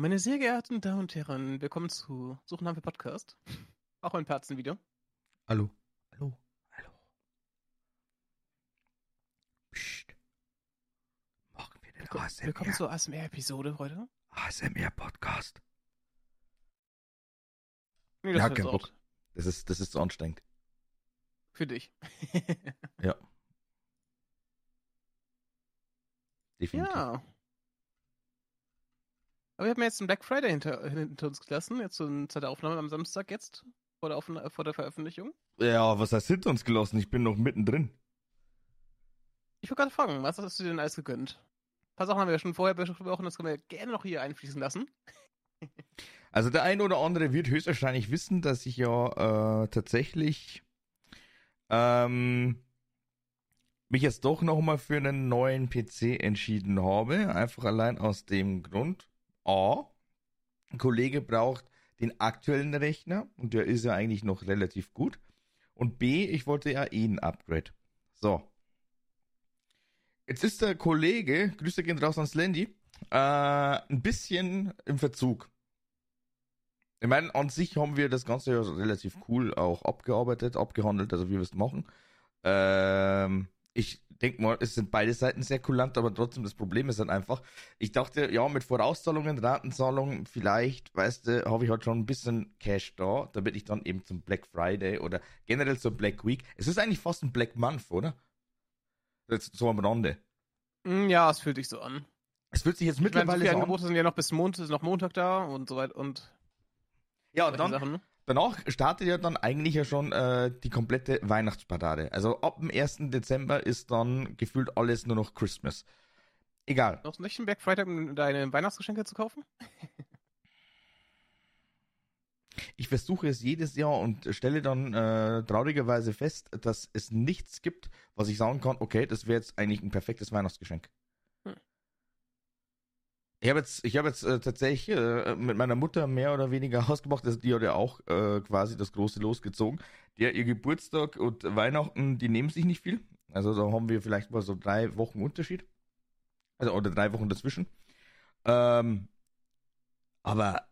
Meine sehr geehrten Damen und Herren, willkommen zu Suchen haben wir Podcast. Auch ein Perzen-Video. Hallo. Hallo. Hallo. Psst. Machen wir den Willkommen, ASMR, willkommen zur ASMR-Episode heute. ASMR Podcast. Nee, Ja, kein so Bock. Das ist, das ist zu anstrengend. Für dich. Ja. Definitiv. ja. Aber wir haben jetzt den Black Friday hinter, hinter uns gelassen, jetzt zur Zeit der Aufnahme am Samstag jetzt, vor der, Aufna vor der Veröffentlichung. Ja, was heißt hinter uns gelassen? Ich bin noch mittendrin. Ich wollte gerade fragen, was hast du dir denn alles gegönnt? Ein paar Sachen haben wir ja schon vorher besprochen, das können wir gerne noch hier einfließen lassen. Also der eine oder andere wird höchstwahrscheinlich wissen, dass ich ja äh, tatsächlich ähm, mich jetzt doch nochmal für einen neuen PC entschieden habe. Einfach allein aus dem Grund, A, ein Kollege braucht den aktuellen Rechner und der ist ja eigentlich noch relativ gut. Und B, ich wollte ja eh ein Upgrade. So. Jetzt ist der Kollege, Grüße gehen raus ans Landy, äh, ein bisschen im Verzug. Ich meine, an sich haben wir das Ganze ja relativ cool auch abgearbeitet, abgehandelt, also wie wir es machen. Ähm, ich denke mal, es sind beide Seiten sehr kulant, aber trotzdem das Problem ist dann einfach, ich dachte, ja, mit Vorauszahlungen, Ratenzahlungen, vielleicht, weißt du, habe ich halt schon ein bisschen Cash da, damit ich dann eben zum Black Friday oder generell zur Black Week, es ist eigentlich fast ein Black Month, oder? Jetzt so am Rande. Hm, Ja, es fühlt sich so an. Es fühlt sich jetzt Ich meine, so mittlerweile an. Angebote sind ja noch bis Montag, ist noch Montag da und so weiter und Ja, solche dann, Sachen. Danach startet ja dann eigentlich ja schon äh, die komplette Weihnachtsparade. Also ab dem 1. Dezember ist dann gefühlt alles nur noch Christmas. Egal. Noch nicht im Black Friday, um deine Weihnachtsgeschenke zu kaufen? Ich versuche es jedes Jahr und stelle dann äh, traurigerweise fest, dass es nichts gibt, was ich sagen kann, okay, das wäre jetzt eigentlich ein perfektes Weihnachtsgeschenk. Ich habe jetzt, ich habe jetzt äh, tatsächlich äh, mit meiner Mutter mehr oder weniger ausgemacht, also die hat ja auch äh, quasi das große losgezogen. Der ihr Geburtstag und Weihnachten, die nehmen sich nicht viel. Also da haben wir vielleicht mal so drei Wochen Unterschied. Also oder drei Wochen dazwischen. Ähm, aber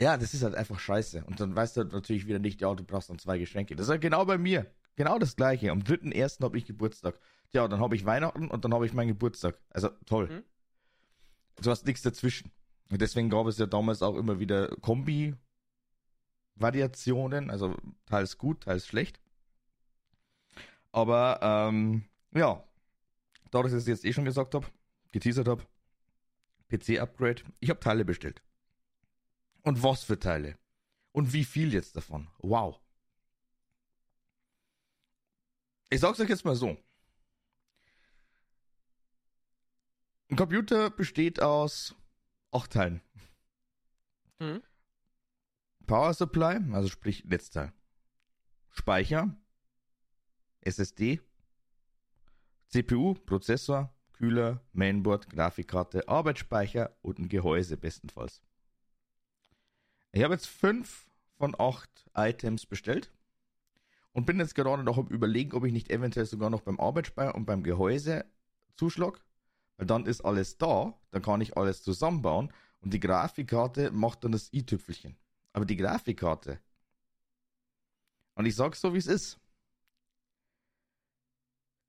ja, das ist halt einfach scheiße. Und dann weißt du halt natürlich wieder nicht, ja, du brauchst dann zwei Geschenke. Das ist halt genau bei mir. Genau das gleiche. Am 3.1. habe ich Geburtstag. Tja, dann habe ich Weihnachten und dann habe ich meinen Geburtstag. Also toll. Mhm. Du hast nichts dazwischen. Und deswegen gab es ja damals auch immer wieder Kombi-Variationen. Also teils gut, teils schlecht. Aber ähm, ja, dadurch, dass ich jetzt eh schon gesagt habe, geteasert habe, PC-Upgrade, ich habe Teile bestellt. Und was für Teile? Und wie viel jetzt davon? Wow. Ich sag's euch jetzt mal so. Ein Computer besteht aus acht Teilen. Mhm. Power Supply, also sprich Netzteil. Speicher, SSD, CPU, Prozessor, Kühler, Mainboard, Grafikkarte, Arbeitsspeicher und ein Gehäuse bestenfalls. Ich habe jetzt fünf von acht Items bestellt und bin jetzt gerade noch am überlegen, ob ich nicht eventuell sogar noch beim Arbeitsspeicher und beim Gehäuse zuschlag, weil dann ist alles da, dann kann ich alles zusammenbauen und die Grafikkarte macht dann das i-Tüpfelchen. Aber die Grafikkarte, und ich sag's so wie es ist,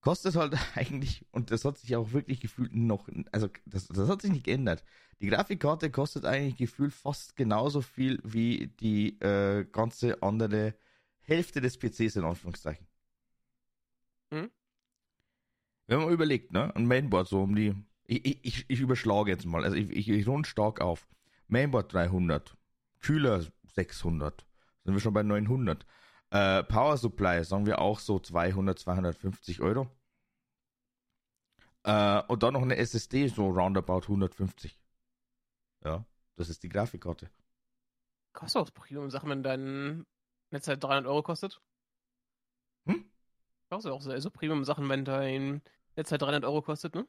kostet halt eigentlich, und das hat sich auch wirklich gefühlt noch, also das, das hat sich nicht geändert. Die Grafikkarte kostet eigentlich gefühlt fast genauso viel wie die äh, ganze andere Hälfte des PCs in Anführungszeichen. Mhm. Wenn man überlegt, ne, ein Mainboard so um die, ich, ich, ich, überschlage jetzt mal, also ich, ich, ich rund stark auf. Mainboard 300, Kühler 600, sind wir schon bei 900. Äh, Power Supply, sagen wir auch so 200, 250 Euro. Äh, und dann noch eine SSD, so roundabout 150. Ja, das ist die Grafikkarte. Kostet auch Premium-Sachen, wenn dein Netz halt 300 Euro kostet? Hm? Kostet auch so, so Premium-Sachen, wenn dein Netz halt 300 Euro kostet, ne?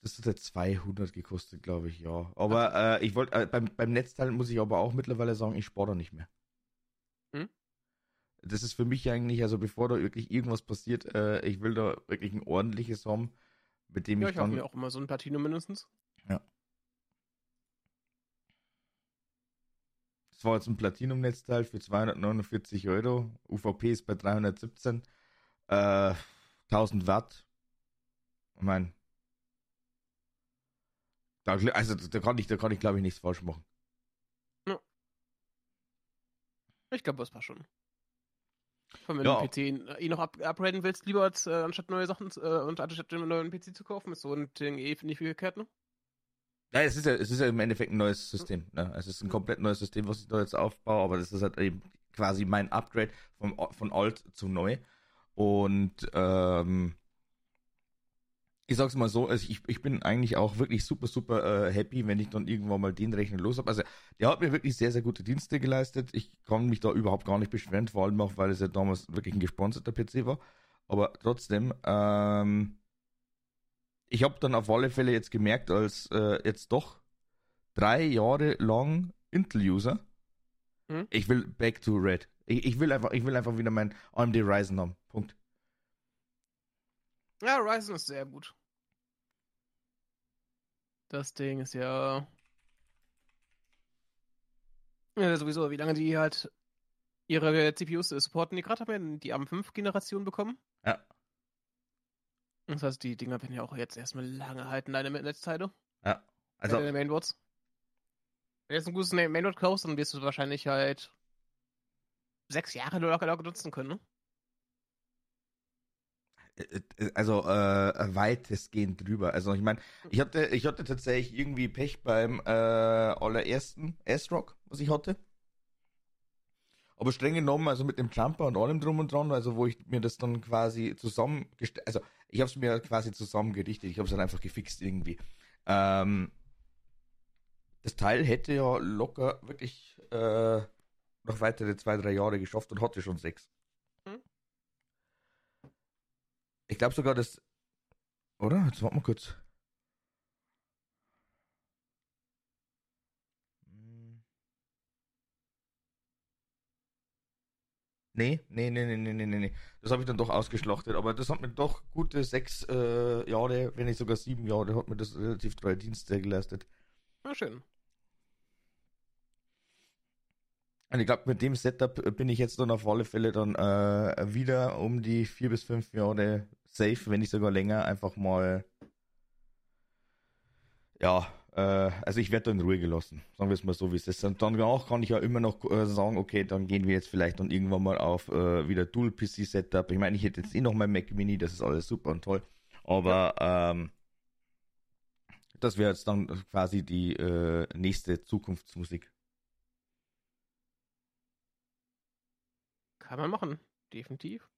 Das hat ja 200 gekostet, glaube ich, ja. Aber äh, ich wollte, äh, beim, beim Netzteil muss ich aber auch mittlerweile sagen, ich spare da nicht mehr. Hm? Das ist für mich eigentlich, also bevor da wirklich irgendwas passiert, äh, ich will da wirklich ein ordentliches haben, mit dem Ja, ich ich dann. mir auch immer so ein Platinum mindestens. Das war jetzt ein Platinum-Netzteil für 249 Euro. UVP ist bei 317. Äh, 1000 Watt. Ich meine, da, also da kann ich, da kann ich glaube ich nichts falsch machen. Ich glaube, das passt schon. Wenn du ja. den PC eh noch up upgraden willst, lieber als, äh, anstatt neue Sachen äh, und anstatt einen neuen PC zu kaufen, ist so ein Ding eh nicht viel gekehrt, ne? Ja, es ist ja, es ist ja im Endeffekt ein neues System. Ne? Es ist ein komplett neues System, was ich da jetzt aufbaue, aber das ist halt eben quasi mein Upgrade vom, von alt zu neu. Und ähm, ich sag's mal so, also ich, ich bin eigentlich auch wirklich super, super äh, happy, wenn ich dann irgendwann mal den Rechner los habe. Also der hat mir wirklich sehr, sehr gute Dienste geleistet. Ich kann mich da überhaupt gar nicht beschweren, vor allem auch, weil es ja damals wirklich ein gesponserter PC war. Aber trotzdem, ähm, ich habe dann auf alle Fälle jetzt gemerkt, als äh, jetzt doch drei Jahre lang Intel-User, hm? ich will back to Red. Ich, ich, will einfach, ich will einfach wieder mein AMD Ryzen haben. Punkt. Ja, Ryzen ist sehr gut. Das Ding ist ja. Ja, sowieso, wie lange die halt ihre CPUs supporten. Die gerade haben ja die AM5-Generation bekommen. Ja. Das heißt, die Dinger werden ja auch jetzt erstmal lange halten, deine Netzteile. Ja. Also. Deine Mainboards. Wenn du jetzt ein gutes Mainboard kaufst, dann wirst du wahrscheinlich halt sechs Jahre locker locker nutzen können, ne? Äh, äh, also äh, weitestgehend drüber. Also ich meine, ich hatte, ich hatte tatsächlich irgendwie Pech beim äh, allerersten S-Rock, was ich hatte. Aber streng genommen, also mit dem Jumper und allem drum und dran, also wo ich mir das dann quasi zusammengestellt, also ich habe es mir quasi zusammengerichtet, ich habe es dann einfach gefixt irgendwie. Ähm, das Teil hätte ja locker wirklich äh, noch weitere zwei, drei Jahre geschafft und hatte schon sechs. Ich glaube sogar, dass. Oder? Jetzt warten wir kurz. Nee, nee, nee, nee, nee, nee, nee. Das habe ich dann doch ausgeschlachtet. Aber das hat mir doch gute sechs äh, Jahre, wenn nicht sogar sieben Jahre, hat mir das relativ treue Dienste geleistet. Na schön. Und ich glaube, mit dem Setup bin ich jetzt dann auf alle Fälle dann äh, wieder um die vier bis fünf Jahre safe, wenn nicht sogar länger, einfach mal. Ja, äh, also ich werde da in Ruhe gelassen, sagen wir es mal so, wie es ist. Und dann auch kann ich ja immer noch äh, sagen, okay, dann gehen wir jetzt vielleicht dann irgendwann mal auf äh, wieder Dual-PC-Setup. Ich meine, ich hätte jetzt eh noch mein Mac Mini, das ist alles super und toll. Aber ähm, das wäre jetzt dann quasi die äh, nächste Zukunftsmusik. Kann man machen, definitiv.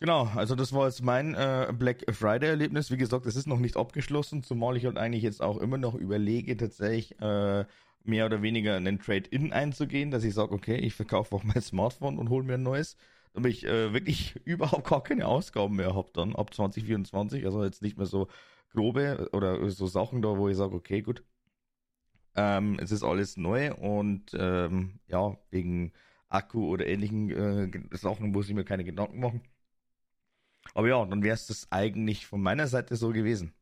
Genau, also das war jetzt mein äh, Black Friday-Erlebnis. Wie gesagt, es ist noch nicht abgeschlossen, zumal ich halt eigentlich jetzt auch immer noch überlege, tatsächlich äh, mehr oder weniger einen Trade-In einzugehen, dass ich sage, okay, ich verkaufe auch mein Smartphone und hole mir ein neues, damit ich äh, wirklich überhaupt gar keine Ausgaben mehr habe dann ab 2024. Also jetzt nicht mehr so grobe oder so Sachen da, wo ich sage, okay, gut, ähm, es ist alles neu und ähm, ja, wegen Akku oder ähnlichen äh, Sachen muss ich mir keine Gedanken machen. Aber ja, dann wäre es das eigentlich von meiner Seite so gewesen.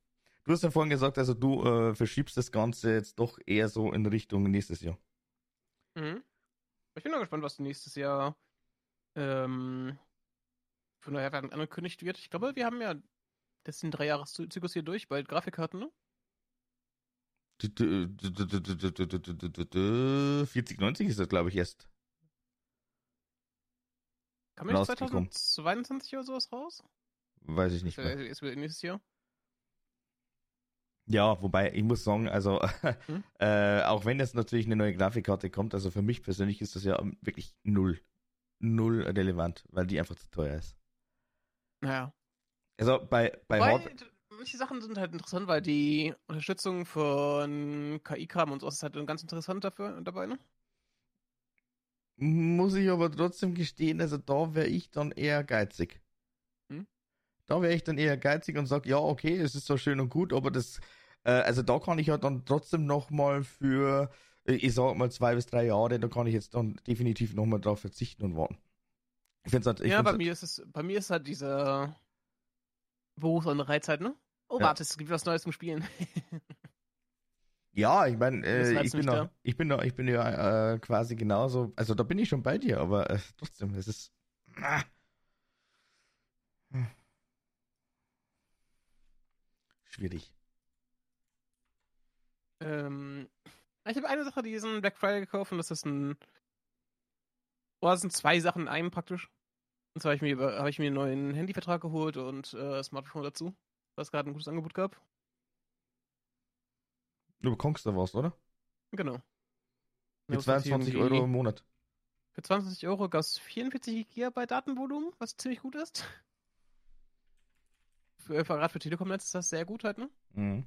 Du hast ja vorhin gesagt, also du äh, verschiebst das Ganze jetzt doch eher so in Richtung nächstes Jahr. Mhm. Ich bin mal gespannt, was nächstes Jahr ähm, von der Herren angekündigt wird. Ich glaube, wir haben ja das sind drei Jahreszyklus hier durch, bald Grafikkarten, ne? 4090 ist das, glaube ich, erst. Kann man 2022 oder sowas raus? Weiß ich nicht mehr. Ist nächstes Jahr? Ja, wobei ich muss sagen, also hm? äh, auch wenn jetzt natürlich eine neue Grafikkarte kommt, also für mich persönlich ist das ja wirklich null, null relevant, weil die einfach zu teuer ist. Ja. Also bei bei Wobei, Hard manche Sachen sind halt interessant, weil die Unterstützung von KI-Kram und so ist halt ganz interessant dafür dabei, ne? Muss ich aber trotzdem gestehen, also da wäre ich dann eher geizig. Da wäre ich dann eher geizig und sage, ja, okay, es ist zwar schön und gut, aber das, äh, also da kann ich ja dann trotzdem nochmal für, äh, ich sag mal zwei bis drei Jahre, da kann ich jetzt dann definitiv nochmal drauf verzichten und warten. Ich find's halt, ich ja, bei halt, mir ist es, bei mir ist halt diese Berufs- und Reizeit, ne? Oh, ja. warte, es gibt was Neues zum Spielen. Ja, ich meine, äh, ich, bin noch, ich bin noch, ich bin ja äh, quasi genauso, also da bin ich schon bei dir, aber äh, trotzdem, es ist. Ah. Hm. Schwierig. Ähm, ich habe eine Sache diesen Black Friday gekauft und das ist ein. Oh, das sind zwei Sachen in einem praktisch. Und zwar habe ich, mir habe ich mir einen neuen Handyvertrag geholt und äh, Smartphone dazu, was gerade ein gutes Angebot gab. Du bekommst da was, oder? Genau. Hier 22 irgendwie- Euro im Monat. Für 20 Euro gab es 44 GB Datenvolumen, was ziemlich gut ist. Für, gerade für Telekom-Netz ist das sehr gut halt, ne? Mhm.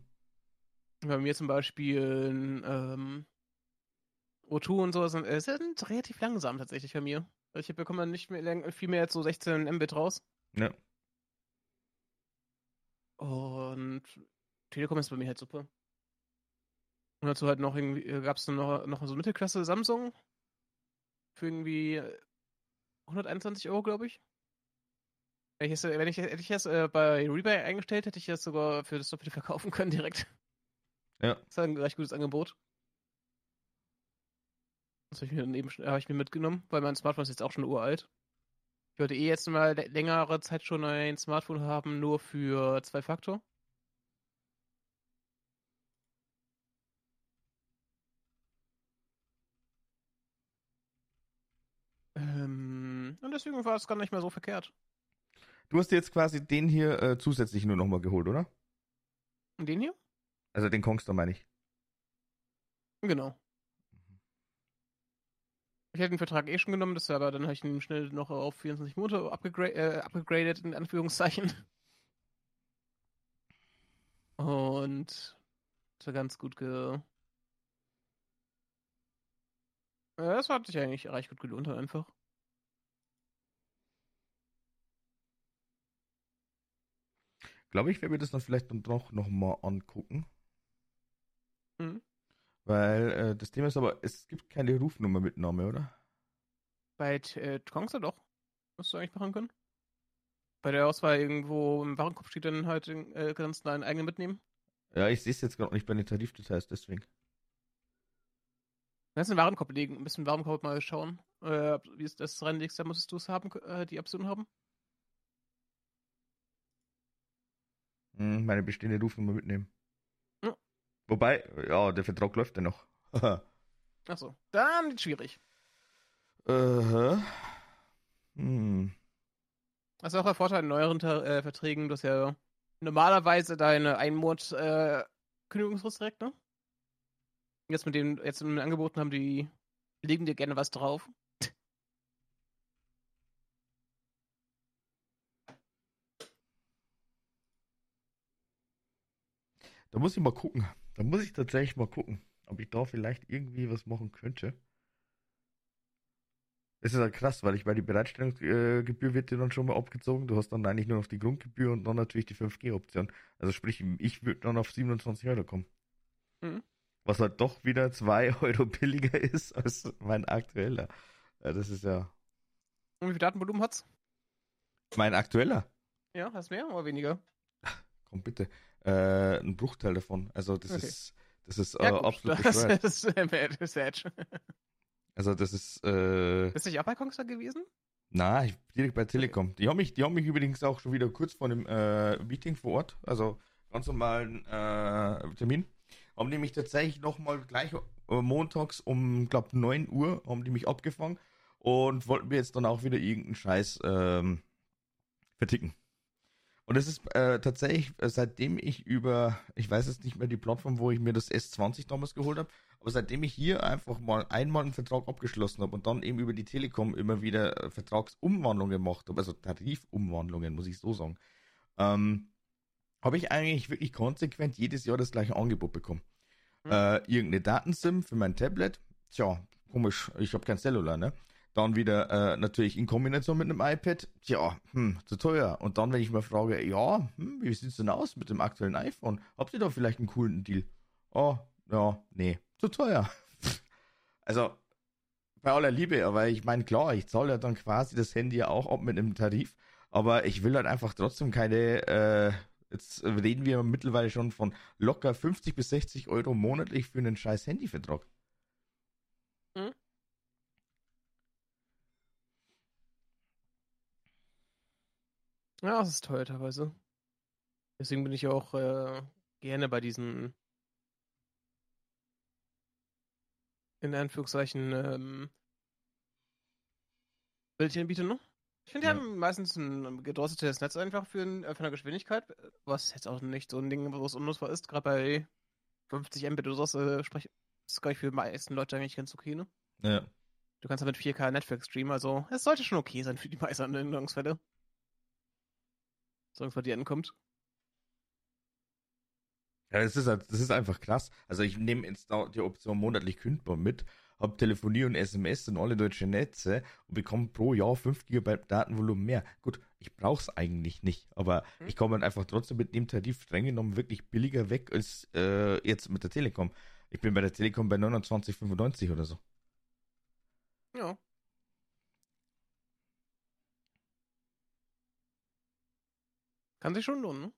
Bei mir zum Beispiel ähm, O2 und so sind, äh, sind relativ langsam tatsächlich bei mir. Ich bekomme nicht mehr viel mehr als so 16 Mbit raus. Ja. Und Telekom ist bei mir halt super. Und dazu halt noch irgendwie, gab es noch, noch so Mittelklasse Samsung für irgendwie 121 Euro, glaube ich. Wenn ich, es, wenn ich hätte ich das äh, bei Rebay eingestellt, hätte ich das sogar für das Doppelte verkaufen können direkt. Ja. Das war ein recht gutes Angebot. Das habe ich mir dann eben hab ich mir mitgenommen, weil mein Smartphone ist jetzt auch schon uralt. Ich wollte eh jetzt mal lä- längere Zeit schon ein Smartphone haben, nur für zwei Faktor. Ähm, und deswegen war es gar nicht mehr so verkehrt. Du hast dir jetzt quasi den hier äh, zusätzlich nur nochmal geholt, oder? Den hier? Also den Kongster meine ich. Genau. Ich hätte den Vertrag eh schon genommen, das aber dann habe ich ihn schnell noch auf 24 Monate abgegra äh, abgegradet, in Anführungszeichen. Und das war ganz gut ge. Äh, Das hat sich eigentlich recht gut gelohnt, einfach. Glaube ich, werde mir das dann vielleicht dann doch nochmal angucken. Mhm. Weil äh, das Thema ist aber, es gibt keine Rufnummer mit Name, oder? Bei äh, Kongster doch. Musst du eigentlich machen können. Bei der Auswahl irgendwo im Warenkorb steht dann halt, äh, kannst du deinen eigenen mitnehmen. Ja, ich sehe es jetzt gerade nicht bei den Tarifdetails, deswegen. Kannst du den Warenkorb legen, ein bisschen Warenkorb mal schauen. Äh, wie es das reinlegst, da musstest du es haben, äh, die Option haben. Hm, meine bestehende Rufnummer mitnehmen. Ja. Wobei, ja, der Vertrag läuft ja noch. Achso, dann wird schwierig. äh, hm. Das ist auch der Vorteil in neueren äh, Verträgen, du hast ja normalerweise deine einen Monat äh, Kündigungsfrist direkt, ne? Jetzt mit den, jetzt mit den Angeboten haben die, legen dir gerne was drauf. Da muss ich mal gucken. Da muss ich tatsächlich mal gucken, ob ich da vielleicht irgendwie was machen könnte. Es ist ja krass, weil ich bei die Bereitstellungsgebühr wird dir dann schon mal abgezogen. Du hast dann eigentlich nur noch die Grundgebühr und dann natürlich die 5G-Option. Also sprich, ich würde dann auf 27 Euro kommen. Mhm. Was halt doch wieder 2 Euro billiger ist als mein aktueller. Ja, das ist ja. Und wie viel Datenvolumen hat's? Mein aktueller? Ja, hast mehr oder weniger? Komm bitte. Äh, ein Bruchteil davon. Also das Okay. ist. Das ist Ja, äh, gut, absolut das, bescheuert. ist äh, ist Edge. Also das ist. Äh, Bist du nicht auch bei Kongster gewesen? Ich direkt bei Telekom. Die haben mich, die haben mich übrigens auch schon wieder kurz vor einem äh, Meeting vor Ort, also ganz normalen äh, Termin, haben die mich tatsächlich nochmal gleich äh, montags um, glaub 9 Uhr, haben die mich abgefangen und wollten mir jetzt dann auch wieder irgendeinen Scheiß ähm, verticken. Und es ist äh, tatsächlich, äh, seitdem ich über, ich weiß jetzt nicht mehr die Plattform, wo ich mir das S20 damals geholt habe, aber seitdem ich hier einfach mal einmal einen Vertrag abgeschlossen habe und dann eben über die Telekom immer wieder äh, Vertragsumwandlungen gemacht habe, also Tarifumwandlungen, muss ich so sagen, ähm, habe ich eigentlich wirklich konsequent jedes Jahr das gleiche Angebot bekommen. Hm. Äh, irgendeine Datensim für mein Tablet, tja, komisch, ich habe kein Cellular, ne? Dann wieder äh, natürlich in Kombination mit einem iPad, tja, hm, zu teuer. Und dann, wenn ich mal frage, ja, hm, wie sieht's denn aus mit dem aktuellen iPhone? Habt ihr da vielleicht einen coolen Deal? Oh, ja, nee, zu teuer. also, bei aller Liebe, aber ich meine, klar, ich zahle ja dann quasi das Handy ja auch ab mit einem Tarif, aber ich will halt einfach trotzdem keine, äh, Jetzt reden wir mittlerweile schon von locker 50 bis 60 Euro monatlich für einen scheiß Handyvertrag. Hm? Ja, das ist teuer teilweise. Deswegen bin ich auch äh, gerne bei diesen in Anführungszeichen ähm, Bildchenanbieter, ne? Ich finde, die ja. haben meistens ein gedrosseltes Netz einfach für, ein, für eine Geschwindigkeit, was jetzt auch nicht so ein Ding, was unnutzbar ist. Gerade bei 50 Mbit oder sowas äh, sprich, ist gar nicht für die meisten Leute eigentlich ganz okay, ne? Ja. Du kannst damit 4K Netflix streamen, also es sollte schon okay sein für die meisten Anwendungsfälle. Solange es bei dir ankommt. Ja, das ist, halt, das ist einfach krass. Also ich nehme jetzt die Option monatlich kündbar mit, habe Telefonie und SMS und alle deutschen Netze und bekomme pro Jahr 5 GB Datenvolumen mehr. Gut, ich brauche es eigentlich nicht, aber hm. ich komme dann einfach trotzdem mit dem Tarif streng genommen wirklich billiger weg als äh, jetzt mit der Telekom. Ich bin bei der Telekom bei 29,95 oder so. Ja. Kann sich schon lohnen, ne?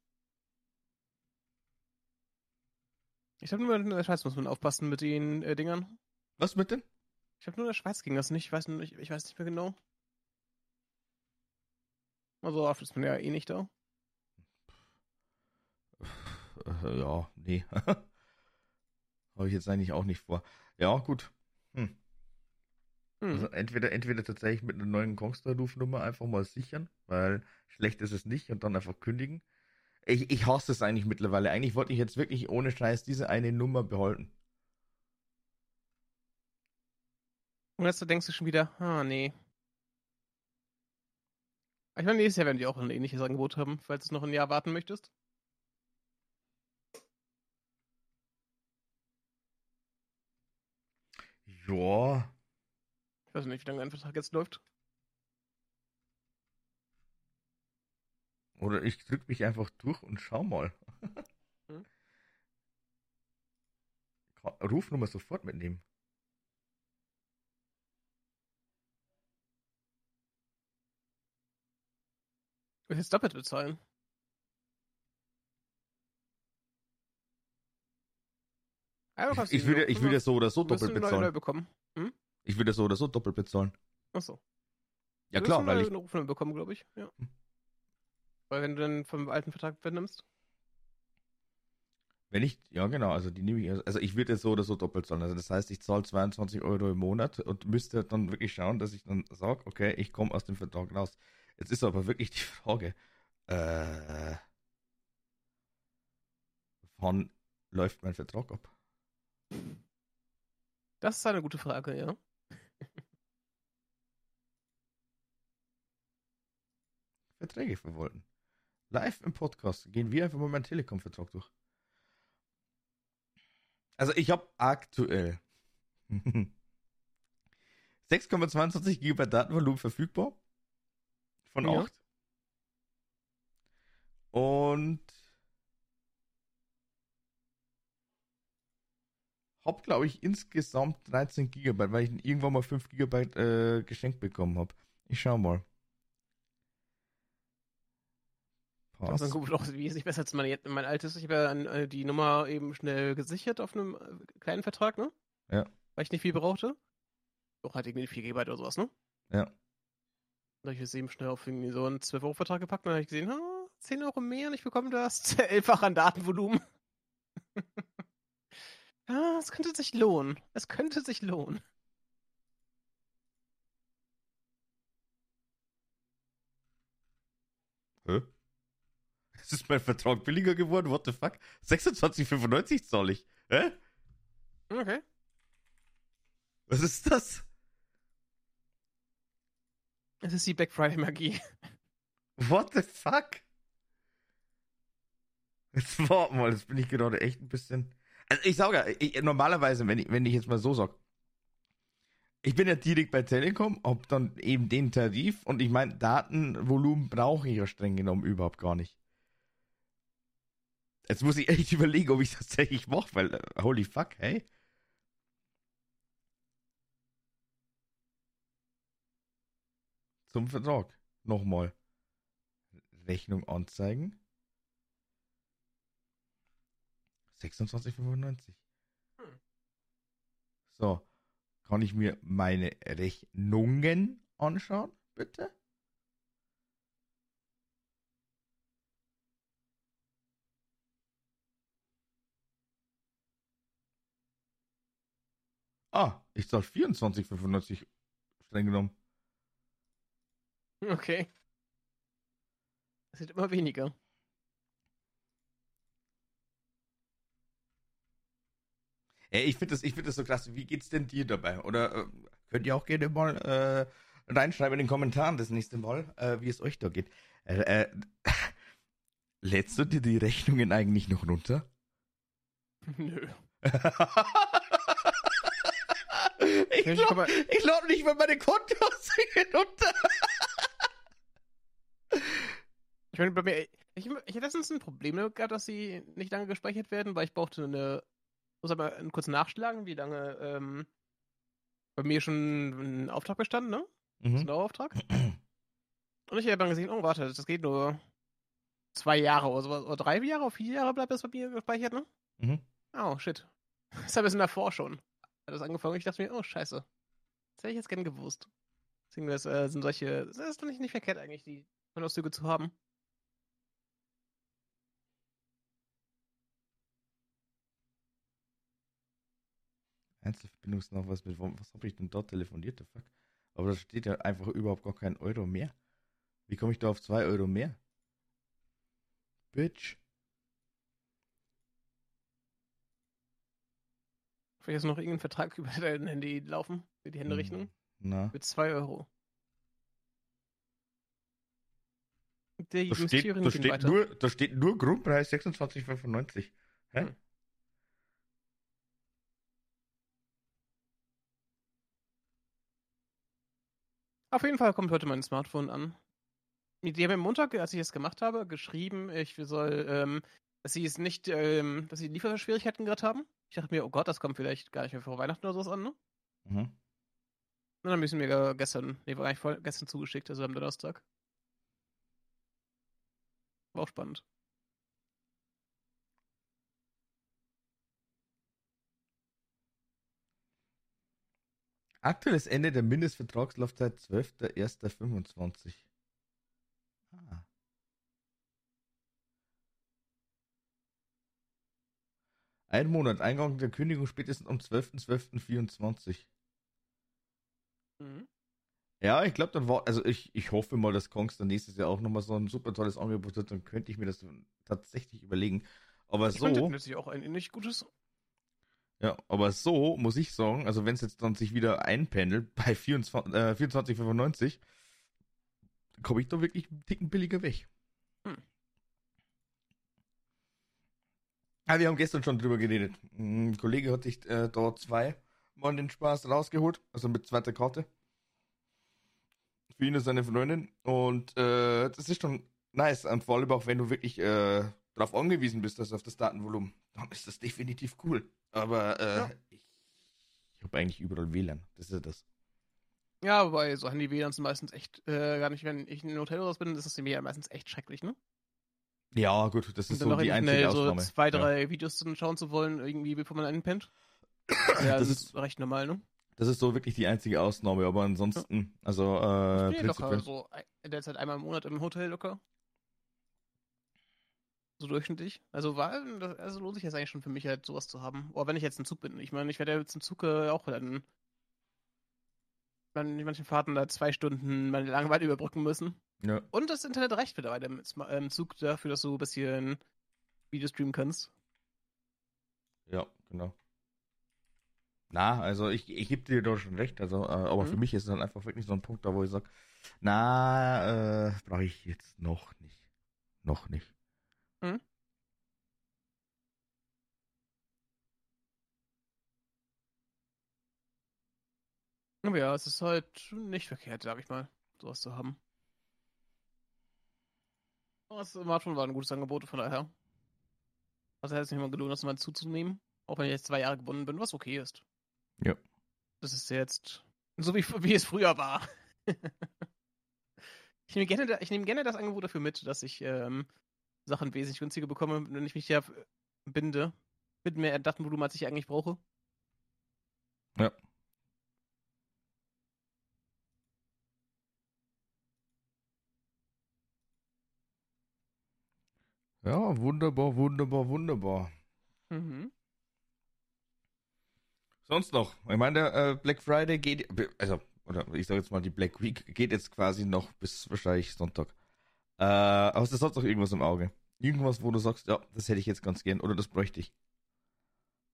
Ich habe nur in der Schweiz muss man aufpassen mit den äh, Dingern. Was mit denn? Ich habe nur in der Schweiz ging das nicht. Ich weiß, nicht, ich weiß nicht mehr genau. Also oft ist man ja eh nicht da. Äh, ja, nee. habe ich jetzt eigentlich auch nicht vor. Ja, gut. Hm. Hm. Also entweder, entweder tatsächlich mit einer neuen Kongstar-Rufnummer einfach mal sichern, weil schlecht ist es nicht und dann einfach kündigen. Ich, ich hasse es eigentlich mittlerweile. Eigentlich wollte ich jetzt wirklich ohne Scheiß diese eine Nummer behalten. Und jetzt denkst du schon wieder, ah, nee. Ich meine, nächstes Jahr werden die auch ein ähnliches Angebot haben, falls du noch ein Jahr warten möchtest. Ja. Ich weiß nicht, wie lange dein Vertrag jetzt läuft. Oder ich drück mich einfach durch und schau mal. hm? Rufnummer sofort mitnehmen. Willst du doppelt bezahlen? Ich, ich würde, ich würde so oder so doppelt bezahlen. Hm? Ich würde so oder so doppelt bezahlen. Achso. Ja du klar, weil ich. eine Rufnummer bekommen, glaube ich. Ja. Hm. Weil wenn du dann vom alten Vertrag übernimmst? Wenn ich, ja genau, also die nehme ich, also ich würde so oder so doppelt zahlen. Also das heißt, ich zahle 22 Euro im Monat und müsste dann wirklich schauen, dass ich dann sage, okay, ich komme aus dem Vertrag raus. Jetzt ist aber wirklich die Frage, äh, wann läuft mein Vertrag ab? Das ist eine gute Frage, ja. Verträge verwalten. Live im Podcast gehen wir einfach mal meinen Telekom-Vertrag durch. Also ich habe aktuell 6,22 GB Datenvolumen verfügbar. Von ja. 8. Und hab, glaube ich, insgesamt 13 GB, weil ich irgendwann mal 5 GB äh, geschenkt bekommen habe. Ich schau mal. Pass. Das gut, auch wesentlich besser als mein, mein altes. Ich habe ja äh, die Nummer eben schnell gesichert auf einem äh, kleinen Vertrag, ne? Ja. Weil ich nicht viel brauchte. Doch halt irgendwie 4 GB oder sowas, ne? Ja. Da habe ich es eben schnell auf irgendwie so einen 12-Euro-Vertrag gepackt und dann habe ich gesehen, oh, 10 Euro mehr und ich bekomme das 11-fach an Datenvolumen. ah, es könnte sich lohnen. Es könnte sich lohnen. Hä? Ist mein Vertrag billiger geworden? What the fuck? 26,95 zahle ich. Hä? Okay. Was ist das? Es ist die Black Friday Magie. What the fuck? Jetzt warte mal, jetzt bin ich gerade echt ein bisschen. Also ich sage ja, ich, normalerweise, wenn ich, wenn ich jetzt mal so sage, ich bin ja direkt bei Telekom, ob dann eben den Tarif und ich meine, Datenvolumen brauche ich ja streng genommen überhaupt gar nicht. Jetzt muss ich echt überlegen, ob ich das tatsächlich mache, weil, uh, holy fuck, hey. Zum Vertrag. Nochmal. Rechnung anzeigen. 26,95. Hm. So. Kann ich mir meine Rechnungen anschauen, bitte? Ah, ich zahle 24,95 streng genommen. Okay. Es wird immer weniger. Ey, ich finde das, ich find das so klasse. Wie geht's denn dir dabei? Oder äh, könnt ihr auch gerne mal äh, reinschreiben in den Kommentaren das nächste Mal, äh, wie es euch da geht. Äh, äh, lädst du dir die Rechnungen eigentlich noch runter? Nö. ich glaube glaub nicht mal meine Kontos runter. Ich meine, bei mir, ich, ich hatte letztens ein Problem gehabt, dass sie nicht lange gespeichert werden, weil ich brauchte eine, muss aber kurz nachschlagen, wie lange ähm, bei mir schon ein Auftrag bestand, ne? Das ist ein Mhm. Dauerauftrag. Und ich habe dann gesehen, oh, warte, das geht nur zwei Jahre oder sowas, oder drei Jahre, oder vier Jahre bleibt das bei mir gespeichert, ne? Mhm. Oh, shit. Das ist ein bisschen davor schon. Hat das angefangen und ich dachte mir, oh, scheiße. Das hätte ich jetzt gern gewusst. Deswegen das, äh, sind solche, das ist doch nicht, nicht verkehrt eigentlich, die Kontoauszüge zu haben. Einzelverbindungsnach, was mit, was habe ich denn dort telefoniert, the fuck? Aber da steht ja einfach überhaupt gar kein Euro mehr. Wie komme ich da auf 2 Euro mehr? Bitch. Vielleicht ist noch irgendein Vertrag über dein Handy laufen, für die Hm. Händerechnung. Na. Mit 2 Euro. Der Da steht, da, steht weiter. nur, da steht nur Grundpreis 26,95. Hä? Hm. Auf jeden Fall kommt heute mein Smartphone an. Die haben am Montag, als ich das gemacht habe, geschrieben, ich soll, ähm, dass sie es nicht, ähm, dass sie Lieferschwierigkeiten gerade haben. Ich dachte mir, oh Gott, das kommt vielleicht gar nicht mehr vor Weihnachten oder sowas an, ne? Mhm. Und dann sie mir gestern, nee, war eigentlich gestern zugeschickt, also am Donnerstag. War auch spannend. Aktuelles Ende der Mindestvertragslaufzeit 12.01.25. Ein Monat, Eingang der Kündigung spätestens am 12.12.24. Mhm. Ja, ich glaube, dann war, also ich, ich hoffe mal, dass Kongs dann nächstes Jahr auch nochmal so ein super tolles Angebot hat, dann könnte ich mir das tatsächlich überlegen. Aber Ich so, nützlich auch ein ähnlich gutes. ja, aber so muss ich sagen, also wenn es jetzt dann sich wieder einpendelt bei 24, äh, 24,95, komme ich da wirklich einen Ticken billiger weg. Hm. Ah, wir haben gestern schon drüber geredet. Ein Kollege hat sich äh, da zwei mal den Spaß rausgeholt, also mit zweiter Karte. Für ihn und seine Freundin. Und äh, das ist schon nice. Und vor allem auch, wenn du wirklich äh, darauf angewiesen bist, also auf das Datenvolumen, dann ist das definitiv cool. Aber äh, Ja. ich, ich habe eigentlich überall WLAN. Das ist ja das. Ja, wobei so Handy-WLAN sind meistens echt, äh, gar nicht, wenn ich in einem Hotel was bin, ist das ja meistens echt schrecklich, ne? Ja, gut, das ist dann so die einzige schnell so Ausnahme. zwei, Ja. drei Videos zu schauen zu wollen, irgendwie bevor man einpennt. Ja, Das das ist- recht normal, ne? Das ist so wirklich die einzige Ausnahme, aber ansonsten, also äh, Ich locker so in der Zeit einmal im Monat im Hotel locker. So durchschnittlich. Also, war, also lohnt sich das eigentlich schon für mich halt sowas zu haben. Oder wenn ich jetzt im Zug bin. Ich meine, ich werde jetzt im Zug äh, auch dann in manchen Fahrten da zwei Stunden meine Langeweile überbrücken müssen. Ja. Und das Internet reicht mittlerweile im, Zug dafür, dass du ein bisschen Video streamen kannst. Ja, genau. Na, also ich, ich gebe dir doch schon recht. Also, äh, aber für Mhm. mich ist es dann einfach wirklich so ein Punkt da, wo ich sage, na, äh, brauche ich jetzt noch nicht. Noch nicht. Aber ja, es ist halt nicht verkehrt, sag ich mal, sowas zu haben. Das Smartphone war ein gutes Angebot, von daher. Also hätte es nicht mal gelohnt, das mal zuzunehmen. Auch wenn ich jetzt zwei Jahre gebunden bin, was okay ist. Ja. Das ist jetzt so wie, wie es früher war. ich, nehme gerne, ich nehme gerne das Angebot dafür mit, dass ich ähm, Sachen wesentlich günstiger bekomme, wenn ich mich ja binde. Mit mehr Datenvolumen, als ich eigentlich brauche. Ja. Ja, wunderbar, wunderbar, wunderbar. Mhm. Sonst noch? Ich meine, der äh, Black Friday geht, also, oder ich sage jetzt mal, die Black Week geht jetzt quasi noch bis wahrscheinlich Sonntag. Äh, hast du sonst noch irgendwas im Auge? Irgendwas, wo du sagst, ja, das hätte ich jetzt ganz gern oder das bräuchte ich?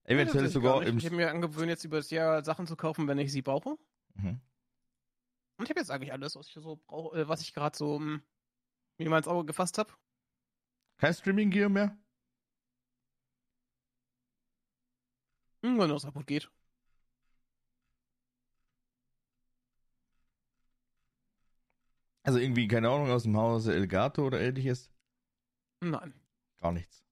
Eventuell Ja, sogar im. Ich habe mir angewöhnt, jetzt über das Jahr Sachen zu kaufen, wenn ich sie brauche. Mhm. Und ich habe jetzt eigentlich alles, was ich so brauche, äh, was ich gerade so ähm, mir mal ins Auge gefasst habe. Kein Streaming Gear mehr? Hm, wenn das kaputt geht. Also irgendwie, keine Ahnung, aus dem Hause Elgato oder ähnliches? Nein. Gar nichts.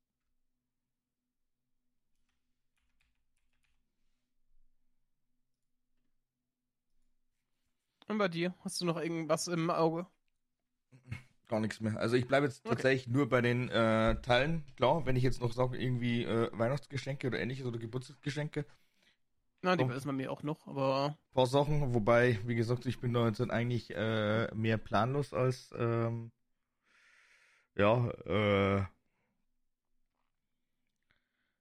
Und bei dir? Hast du noch irgendwas im Auge? Gar nichts mehr. Also ich bleibe jetzt Okay. tatsächlich nur bei den äh, Teilen. Klar, wenn ich jetzt noch sage, irgendwie äh, Weihnachtsgeschenke oder ähnliches oder Geburtstagsgeschenke. Na, die Oh. ist bei mir auch noch, aber paar Sachen, wobei, wie gesagt, ich bin da jetzt eigentlich äh, mehr planlos als ähm, ja, äh,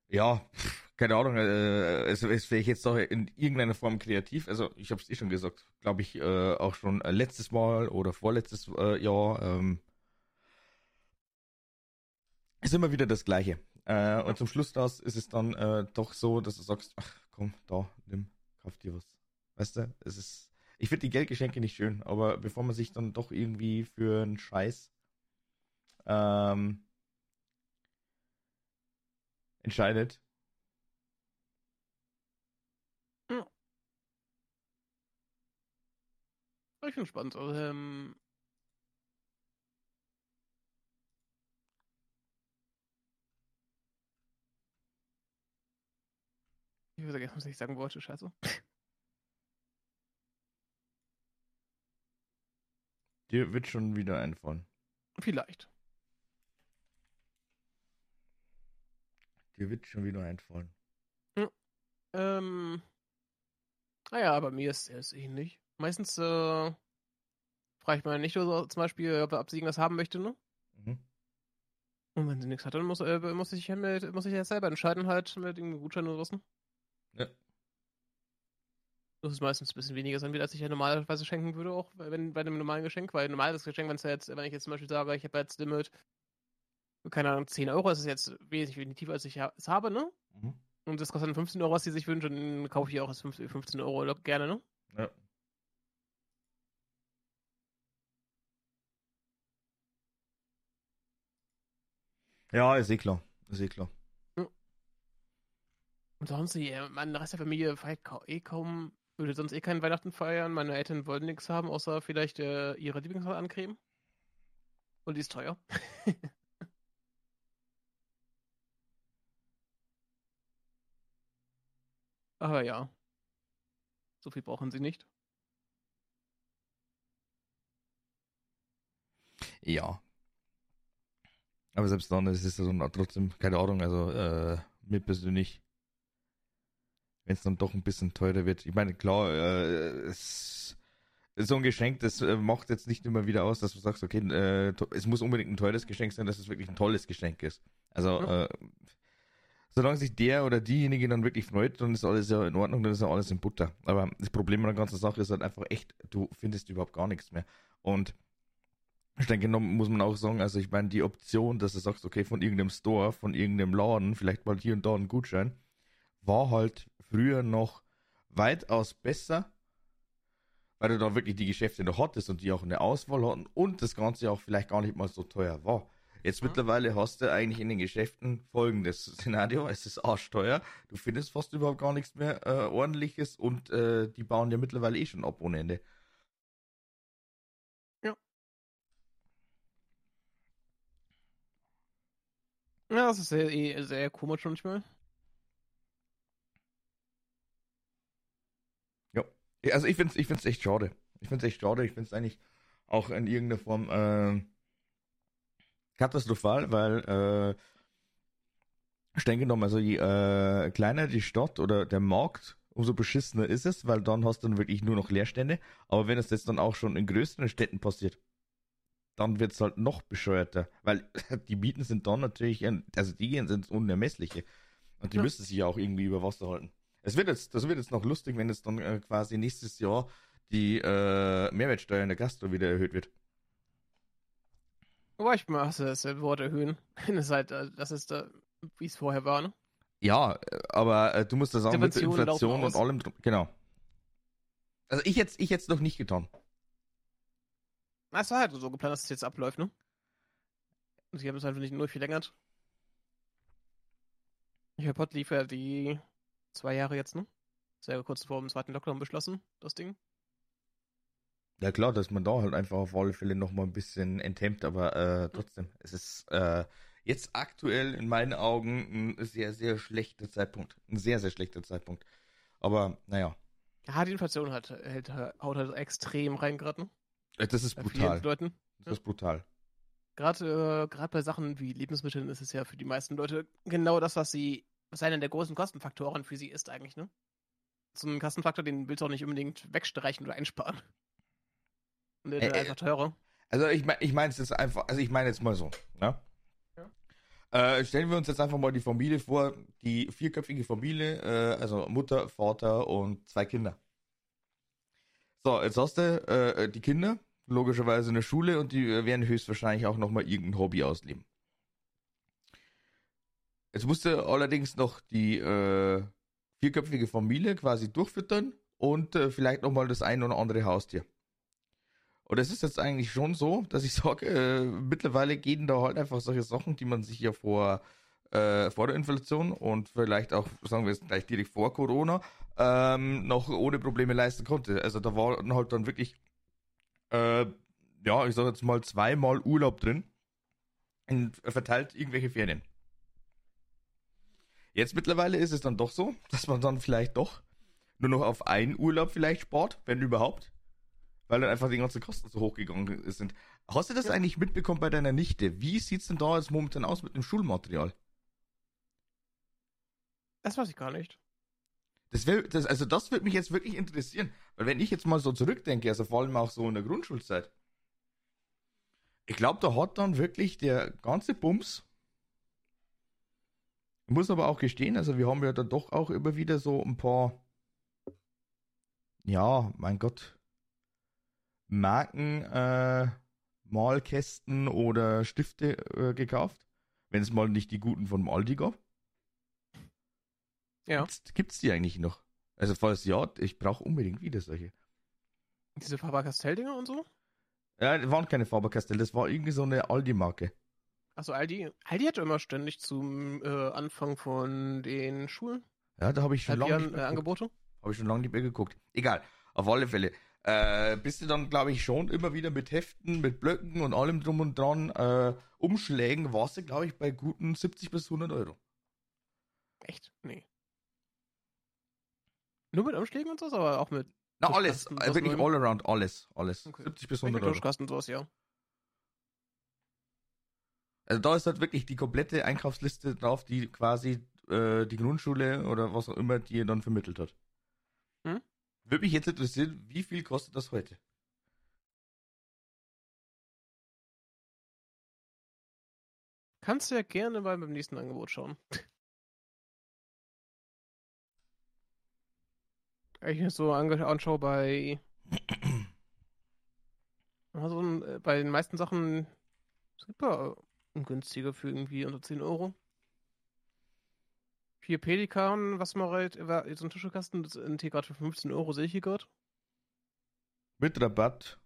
ja, pff, keine Ahnung, äh, es, es wäre jetzt doch in irgendeiner Form kreativ, also ich habe es eh schon gesagt, glaube ich, äh, auch schon letztes Mal oder vorletztes äh, Jahr, ähm, ist immer wieder das Gleiche. Äh, und zum Schluss das ist es dann äh, doch so, dass du sagst, ach komm, da, nimm, kauf dir was. Weißt du, es ist, ich finde die Geldgeschenke nicht schön, aber bevor man sich dann doch irgendwie für einen Scheiß ähm, entscheidet, ich bin gespannt. Also, ähm, ich habe vergessen, was ich sagen wollte, scheiße. dir wird schon wieder einfallen. Vielleicht. Dir wird schon wieder einfallen. Ähm, naja, bei mir ist es ähnlich. Meistens äh, frage ich meine nicht so, zum Beispiel, ob, ob sie irgendwas haben möchte, ne? Mhm. Und wenn sie nichts hat, dann muss, äh, muss ich ja mit, muss ich ja selber entscheiden, halt mit irgendeinem Gutschein oder was. ne? Ja. Das ist meistens ein bisschen weniger sein wird, als ich ja normalerweise schenken würde, auch wenn bei einem normalen Geschenk, weil ein normales Geschenk, wenn es ja jetzt, wenn ich jetzt zum Beispiel sage, ich habe jetzt Limit, keine Ahnung, 10 Euro, das ist jetzt wesentlich wesentlich tiefer, als ich es habe, ne? Mhm. Und das kostet dann 15 Euro, was sie sich wünschen, dann kaufe ich auch das 15 15 Euro gerne, ne? Ja. Ja, ist eh klar. Ist eh klar. Und sonst, ja, mein Rest der Familie feiert eh kaum, würde sonst eh keinen Weihnachten feiern. Meine Eltern wollen nichts haben, außer vielleicht äh, ihre Lieblingsancreme. Und die ist teuer. Aber ja. So viel brauchen sie nicht. Ja. Aber selbst dann ist es dann trotzdem, keine Ahnung, also äh, mir persönlich, wenn es dann doch ein bisschen teurer wird. Ich meine, klar, äh, es so ein Geschenk, das äh, macht jetzt nicht immer wieder aus, dass du sagst, okay, äh, es muss unbedingt ein teures Geschenk sein, dass es wirklich ein tolles Geschenk ist. Also, Ja. äh, solange sich der oder diejenige dann wirklich freut, dann ist alles ja in Ordnung, dann ist ja alles in Butter. Aber das Problem an der ganzen Sache ist halt einfach echt, du findest überhaupt gar nichts mehr. Und streng genommen muss man auch sagen, also ich meine, die Option, dass du sagst, okay, von irgendeinem Store, von irgendeinem Laden, vielleicht mal hier und da ein Gutschein, war halt früher noch weitaus besser, weil du da wirklich die Geschäfte noch hattest und die auch eine Auswahl hatten und das Ganze auch vielleicht gar nicht mal so teuer war. Jetzt Mhm. mittlerweile hast du eigentlich in den Geschäften folgendes Szenario, es ist arschteuer, du findest fast überhaupt gar nichts mehr äh, ordentliches und äh, die bauen ja mittlerweile eh schon ab ohne Ende. Ja, das ist sehr, eh sehr komisch manchmal. Ja, Also ich finde es ich find's echt schade. Ich finde es echt schade. Ich finde es eigentlich auch in irgendeiner Form äh, katastrophal, weil äh, streng genommen, also je äh, kleiner die Stadt oder der Markt, umso beschissener ist es, weil dann hast du dann wirklich nur noch Leerstände. Aber wenn es jetzt dann auch schon in größeren Städten passiert, dann wird es halt noch bescheuerter, weil die Mieten sind dann natürlich, also die gehen sind unermessliche. Und die ja. müssen sich ja auch irgendwie über Wasser halten. Es wird jetzt, das wird jetzt noch lustig, wenn es dann äh, quasi nächstes Jahr die äh, Mehrwertsteuer in der Gastro wieder erhöht wird. Aber ich mache das Wort erhöhen. Das ist halt, äh, das ist da, wie es vorher war, ne? Ja, aber äh, du musst das auch mit der Inflation und allem. Genau. Also ich jetzt, ich jetzt noch nicht getan. Es war halt so geplant, dass es jetzt abläuft, ne? Sie haben es halt nicht nur verlängert. Ich Pod lief ja die zwei Jahre jetzt, ne? Sehr kurz vor dem zweiten Lockdown beschlossen, das Ding. Ja klar, dass man da halt einfach auf alle Fälle nochmal ein bisschen enthemmt, aber äh, trotzdem, es ist äh, jetzt aktuell in meinen Augen ein sehr, sehr schlechter Zeitpunkt. Ein sehr, sehr schlechter Zeitpunkt. Aber naja. Ja, die Inflation hat, hält, haut halt extrem rein gerade. Ne? Das ist brutal. Leuten. Das ist brutal. Gerade äh, bei Sachen wie Lebensmitteln ist es ja für die meisten Leute genau das, was sie, was einer der großen Kostenfaktoren für sie ist eigentlich, ne? So ein Kostenfaktor, den willst du auch nicht unbedingt wegstreichen oder einsparen. Und der äh, einfach teurer. Also ich meine ich meine es jetzt einfach, also ich meine jetzt mal so, ne? Ja. Äh, stellen wir uns jetzt einfach mal die Familie vor, die vierköpfige Familie, äh, also Mutter, Vater und zwei Kinder. So, jetzt hast du äh, die Kinder, logischerweise in der Schule und die werden höchstwahrscheinlich auch nochmal irgendein Hobby ausleben. Jetzt musst du allerdings noch die äh, vierköpfige Familie quasi durchfüttern und äh, vielleicht nochmal das ein oder andere Haustier. Und es ist jetzt eigentlich schon so, dass ich sage, äh, mittlerweile gehen da halt einfach solche Sachen, die man sich ja vor, äh, vor der Inflation und vielleicht auch, sagen wir es gleich direkt vor Corona, ähm, noch ohne Probleme leisten konnte. Also da waren halt dann wirklich, äh, ja, ich sage jetzt mal zweimal Urlaub drin, in, verteilt irgendwelche Ferien. Jetzt mittlerweile ist es dann doch so, dass man dann vielleicht doch nur noch auf einen Urlaub vielleicht spart, wenn überhaupt weil dann einfach die ganzen Kosten so hochgegangen sind. Hast du das ja. eigentlich mitbekommen bei deiner Nichte? Wie sieht's denn da jetzt momentan aus mit dem Schulmaterial? Das weiß ich gar nicht. Das wär, das, also das würde mich jetzt wirklich interessieren, weil wenn ich jetzt mal so zurückdenke, also vor allem auch so in der Grundschulzeit, ich glaube, da hat dann wirklich der ganze Bums. Ich muss aber auch gestehen, also wir haben ja dann doch auch immer wieder so ein paar, ja, mein Gott, Marken äh, Malkästen oder Stifte äh, gekauft, wenn es mal nicht die guten von Aldi gab. Ja. Gibt es die eigentlich noch? Also falls ja, ich brauche unbedingt wieder solche. Diese Faber-Castell-Dinger und so? Ja, das waren keine Faber-Castell, das war irgendwie so eine Aldi-Marke. Achso, Aldi. Aldi hatte immer ständig zum äh, Anfang von den Schulen. Ja, da habe ich schon lange äh, Angebote. Habe ich schon lange nicht mehr geguckt. Egal, auf alle Fälle äh, bist du dann, glaube ich, schon immer wieder mit Heften, mit Blöcken und allem drum und dran, äh, Umschlägen, warst du, glaube ich, bei guten 70 bis 100 Euro. Echt? Nee. Nur mit Umschlägen und so, aber auch mit. Na, alles. Also wirklich all around, alles. Alles. Okay. 70 bis 100 Euro. Tuschkasten sowas, ja. Also da ist halt wirklich die komplette Einkaufsliste drauf, die quasi äh, die Grundschule oder was auch immer dir dann vermittelt hat. Hm? Würde mich jetzt interessieren, wie viel kostet das heute? Kannst du ja gerne mal beim nächsten Angebot schauen. Ich mir so anschaue bei. Also bei den meisten Sachen super ungünstiger für irgendwie unter 10 Euro. Vier Pelikan, was man halt, so ein Tischekasten, das NT gerade für 15 Euro, sehe ich hier gerade. Mit Rabatt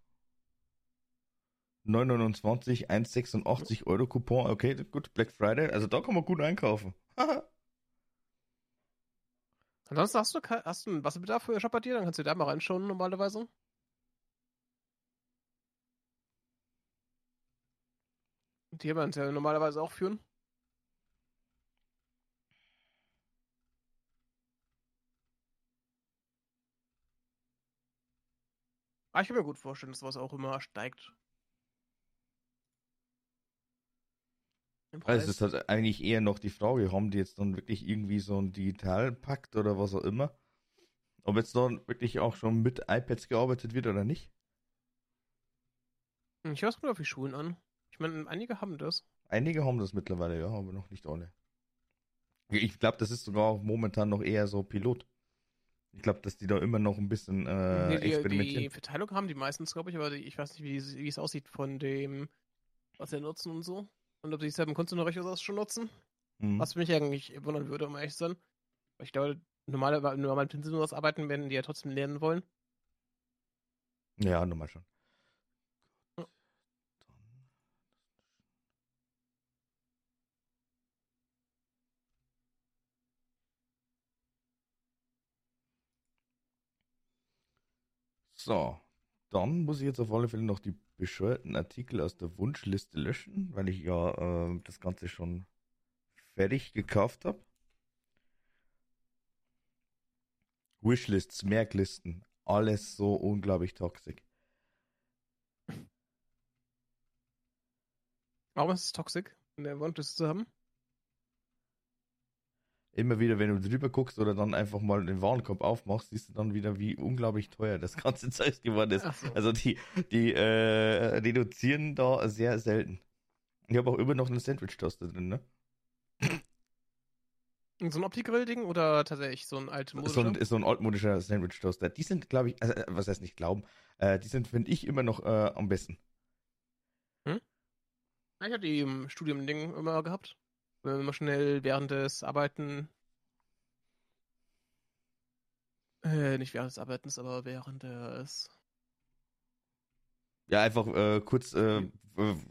9,29, 1,86 Euro Coupon. Okay, gut, Black Friday. Also da kann man gut einkaufen. Ansonsten hast du, hast du einen Wasserbedarf für Shop bei dir? Dann kannst du da mal reinschauen normalerweise. Und hier werden es ja normalerweise auch führen. Ah, ich kann mir gut vorstellen, dass was auch immer steigt. Also Preis. es ist halt eigentlich eher noch die Frage, haben die jetzt dann wirklich irgendwie so einen Digitalpakt oder was auch immer? Ob jetzt dann wirklich auch schon mit iPads gearbeitet wird oder nicht? Ich höre es mir auf die Schulen an. Ich meine, einige haben das. Einige haben das mittlerweile, ja, aber noch nicht alle. Ich glaube, das ist sogar momentan noch eher so Pilot. Ich glaube, dass die da immer noch ein bisschen äh, Nee, die, experimentieren. die Verteilung haben die meistens, glaube ich, aber die, ich weiß nicht, wie, wie es aussieht von dem, was sie nutzen und so. Und ob sie Kunstunterricht oder so schon nutzen. Hm. Was mich eigentlich wundern würde, um ehrlich zu sein. Ich glaube, normale, normale Pinsel nur was arbeiten werden, die ja trotzdem lernen wollen. Ja, nochmal schon. Ja. So, dann muss ich jetzt auf alle Fälle noch die bescheuerten Artikel aus der Wunschliste löschen, weil ich ja äh, das Ganze schon fertig gekauft habe. Wishlists, Merklisten, alles so unglaublich toxisch. Warum ist es toxisch, in der Wunschliste zu haben? Immer wieder, wenn du drüber guckst oder dann einfach mal den Warenkorb aufmachst, siehst du dann wieder, wie unglaublich teuer das ganze Zeug geworden ist. So. Also die, die äh, reduzieren da sehr selten. Ich habe auch immer noch einen Sandwich-Toaster drin, ne? So ein Optikgrill-Ding oder tatsächlich so ein alter So ein, so ein altmodischer Sandwich-Toaster. Die sind, glaube ich, also, äh, was heißt nicht glauben, äh, die sind, finde ich, immer noch äh, am besten. Ich hatte die im Studium Ding immer gehabt. Wenn immer schnell während des Arbeiten. Äh, nicht während des Arbeitens, aber während des. Ja, einfach äh, kurz äh, äh,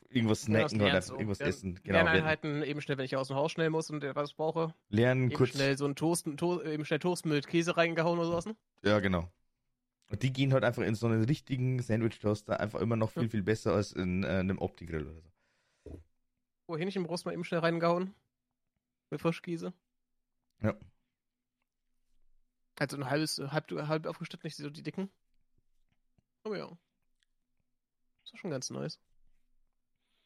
irgendwas snacken oder du. irgendwas Lern- essen. Genau, Lerneinheiten, eben schnell, wenn ich aus dem Haus schnell muss und etwas brauche. lernen Eben kurz. schnell so einen Toast, to eben schnell Toast mit Käse reingehauen oder sowas. Ne? Ja, genau. Und die gehen halt einfach in so einen richtigen Sandwich-Toaster einfach immer noch viel, Ja. viel besser als in äh, einem Opti-Grill oder so. Wo Hähnchenbrust mal eben schnell reingehauen. Mit Frischkäse. Ja. Also ein halbes, halb, halb aufgeschnitten, nicht so die dicken. Aber ja. Ist doch schon ganz nice.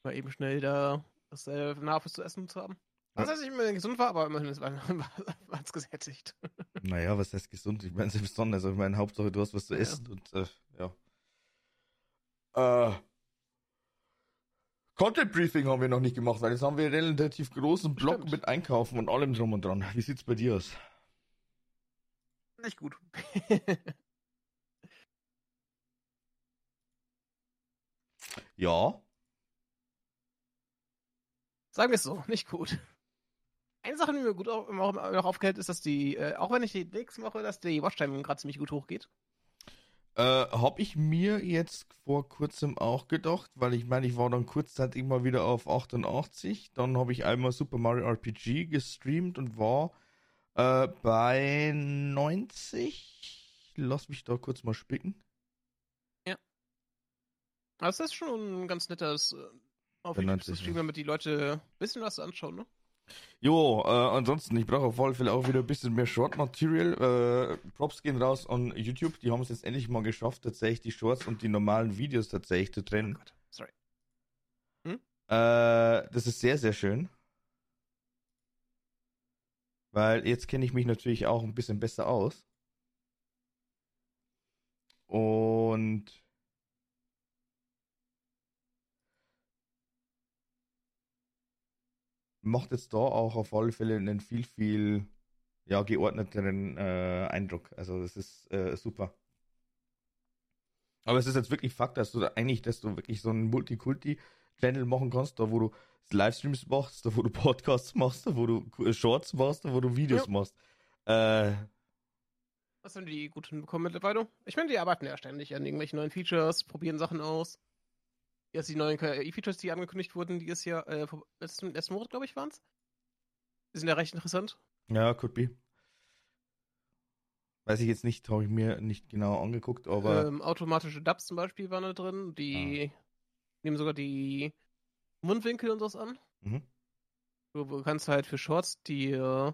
Mal eben schnell da das äh, nah fürs zu essen zu haben. Was heißt nicht mehr gesund war, aber immerhin ist war es gesättigt. Naja, was heißt gesund? Ich meine, also ich meine, Hauptsache, du hast was zu Ja. essen und äh, ja. Äh, Content Briefing haben wir noch nicht gemacht, weil jetzt haben wir einen relativ großen Block Stimmt. mit Einkaufen und allem drum und dran. Wie sieht's bei dir aus? Nicht gut. Ja. Sagen wir es so, nicht gut. Eine Sache, die mir gut auf, immer noch aufgehält, ist, dass die, äh, auch wenn ich die nächste Woche, dass die Watchtime gerade ziemlich gut hochgeht. Äh, hab ich mir jetzt vor kurzem auch gedacht, weil ich meine, ich war dann kurzzeitig mal wieder auf 88, dann habe ich einmal Super Mario RPG gestreamt und war äh, bei 90. Lass mich da kurz mal spicken. Aber es ist schon ein ganz nettes äh, auf Bei YouTube 90, zu streamen, damit die Leute ein bisschen was anschauen, ne? Jo, äh, ansonsten, ich brauche auf alle Fälle auch wieder ein bisschen mehr Short Material. Äh, Props gehen raus an YouTube, die haben es jetzt endlich mal geschafft, tatsächlich die Shorts und die normalen Videos tatsächlich zu trennen. Oh Gott, sorry. Äh, das ist sehr, sehr schön. Weil jetzt kenne ich mich natürlich auch ein bisschen besser aus. Und macht jetzt da auch auf alle Fälle einen viel, viel ja, geordneteren äh, Eindruck. Also das ist äh, super. Aber es ist jetzt wirklich Fakt, dass du da eigentlich, dass du wirklich so einen Multikulti-Channel machen kannst, da wo du Livestreams machst, da wo du Podcasts machst, da wo du äh, Shorts machst, da wo du Videos Ja. machst. Äh, Was haben die gut hinbekommen mittlerweile? Ich meine, die arbeiten ja ständig an irgendwelchen neuen Features, probieren Sachen aus. Jetzt die neuen KI-Features, die angekündigt wurden, die ist ja äh, letzten, letzten Monat, glaube ich, waren es. Die sind ja recht interessant. ja, could be. Weiß ich jetzt nicht, habe ich mir nicht genau angeguckt, aber Ähm, automatische Dubs zum Beispiel waren da drin. Die nehmen sogar die Mundwinkel und sowas an. mhm. Du, du kannst halt für Shorts die äh,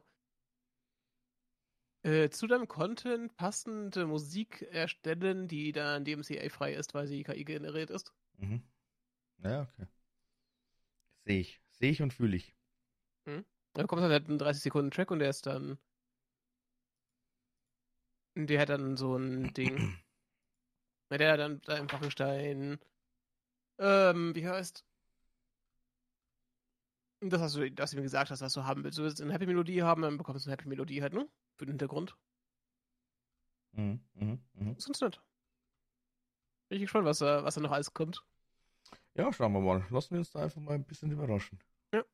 äh, zu deinem Content passende Musik erstellen, die dann DMCA frei ist, weil sie KI generiert ist. Mhm. Ja, okay. Sehe ich, Sehe ich und fühle ich. Da kommt dann halt ein 30 Sekunden Track und der ist dann. Der hat dann so ein Ding. Der hat dann da im Wachenstein. Ähm, wie heißt? Das hast du, das du mir gesagt hast, was du haben willst. Du willst eine Happy Melodie haben, dann bekommst du eine Happy Melodie halt, ne? Für den Hintergrund. Mhm, mhm, mhm. Ist ganz nett. Bin ich gespannt, was da, was da noch alles kommt. Ja, schauen wir mal. Lassen wir uns da einfach mal ein bisschen überraschen. Ja. Ich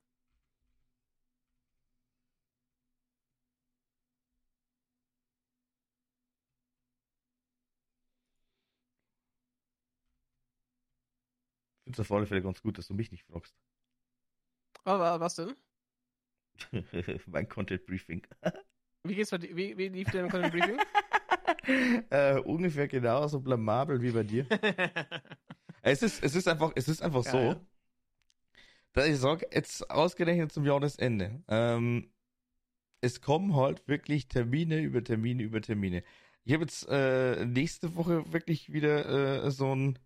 finde es auf alle Fälle ganz gut, dass du mich nicht fragst. Aber was denn? mein Content Briefing. Wie geht's bei dir? Wie, wie lief dein Content Briefing? äh, ungefähr genauso blamabel wie bei dir. Es ist, es ist einfach, es ist einfach so, Geil. dass ich sage, jetzt ausgerechnet zum Jahresende, ähm, es kommen halt wirklich Termine über Termine über Termine. Ich habe jetzt äh, nächste Woche wirklich wieder äh, so ein,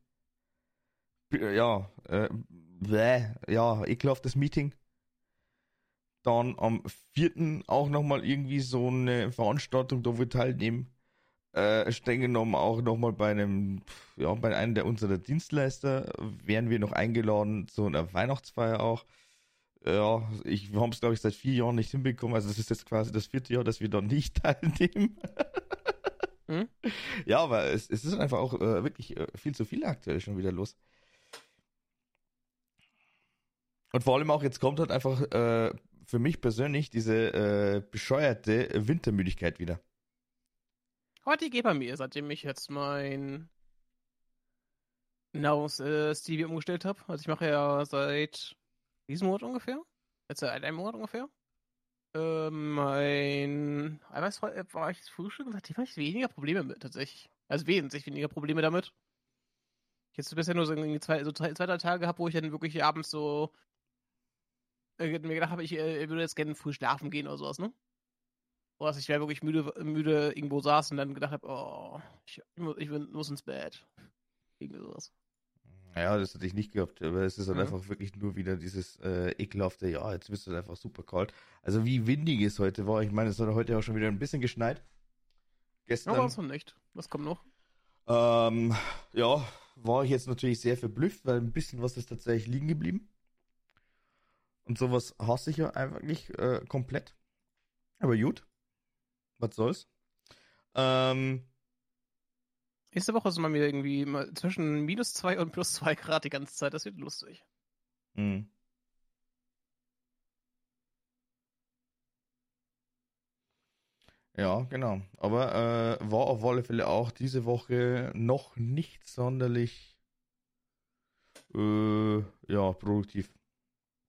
ja, äh, bäh, ja, ekelhaftes Meeting. Dann am 4. auch nochmal irgendwie so eine Veranstaltung, da wo wir teilnehmen äh, streng genommen auch nochmal bei einem, ja, bei einem der unserer Dienstleister wären wir noch eingeladen zu einer Weihnachtsfeier auch. Ja, ich, wir haben es, glaube ich, seit vier Jahren nicht hinbekommen. Also das ist jetzt quasi das vierte Jahr, dass wir da nicht teilnehmen. Hm? Ja, aber es, es ist einfach auch äh, wirklich äh, viel zu viel aktuell schon wieder los. Und vor allem auch, jetzt kommt halt einfach äh, für mich persönlich diese äh, bescheuerte Wintermüdigkeit wieder. Die geht bei mir, seitdem ich jetzt mein Nahrungs-Stevie umgestellt habe. Also ich mache ja seit diesem Monat ungefähr. Jetzt seit einem Monat ungefähr. Ähm, mein Eiweißfrei war ich das Frühstück und seitdem habe ich weniger Probleme mit, tatsächlich. Also wesentlich weniger Probleme damit. Ich jetzt bisher nur so, zwei, so zwei, drei Tage gehabt, wo ich dann wirklich abends so äh, mir gedacht habe, ich äh, würde jetzt gerne früh schlafen gehen oder sowas, ne? Oder dass ich wäre wirklich müde, müde irgendwo saß und dann gedacht habe, oh, ich, ich, muss, ins Bett. Irgendwie sowas. Ja, das hatte ich nicht gehabt, aber es ist halt Mhm. einfach wirklich nur wieder dieses äh, ekelhafte, ja, jetzt bist du einfach super kalt. Also wie windig es heute war, ich meine, es hat heute auch schon wieder ein bisschen geschneit. Gestern. Aber noch nicht. Was kommt noch? Ähm, ja, war ich jetzt natürlich sehr verblüfft, weil ein bisschen was ist tatsächlich liegen geblieben. Und sowas hasse ich ja einfach nicht äh, komplett. Aber gut. Was soll's. Ähm, Nächste Woche ist mal wieder irgendwie zwischen minus zwei und plus zwei Grad die ganze Zeit. Das wird lustig. hm. Ja, genau. Aber äh, war auf alle Fälle auch diese Woche noch nicht sonderlich äh, ja, produktiv.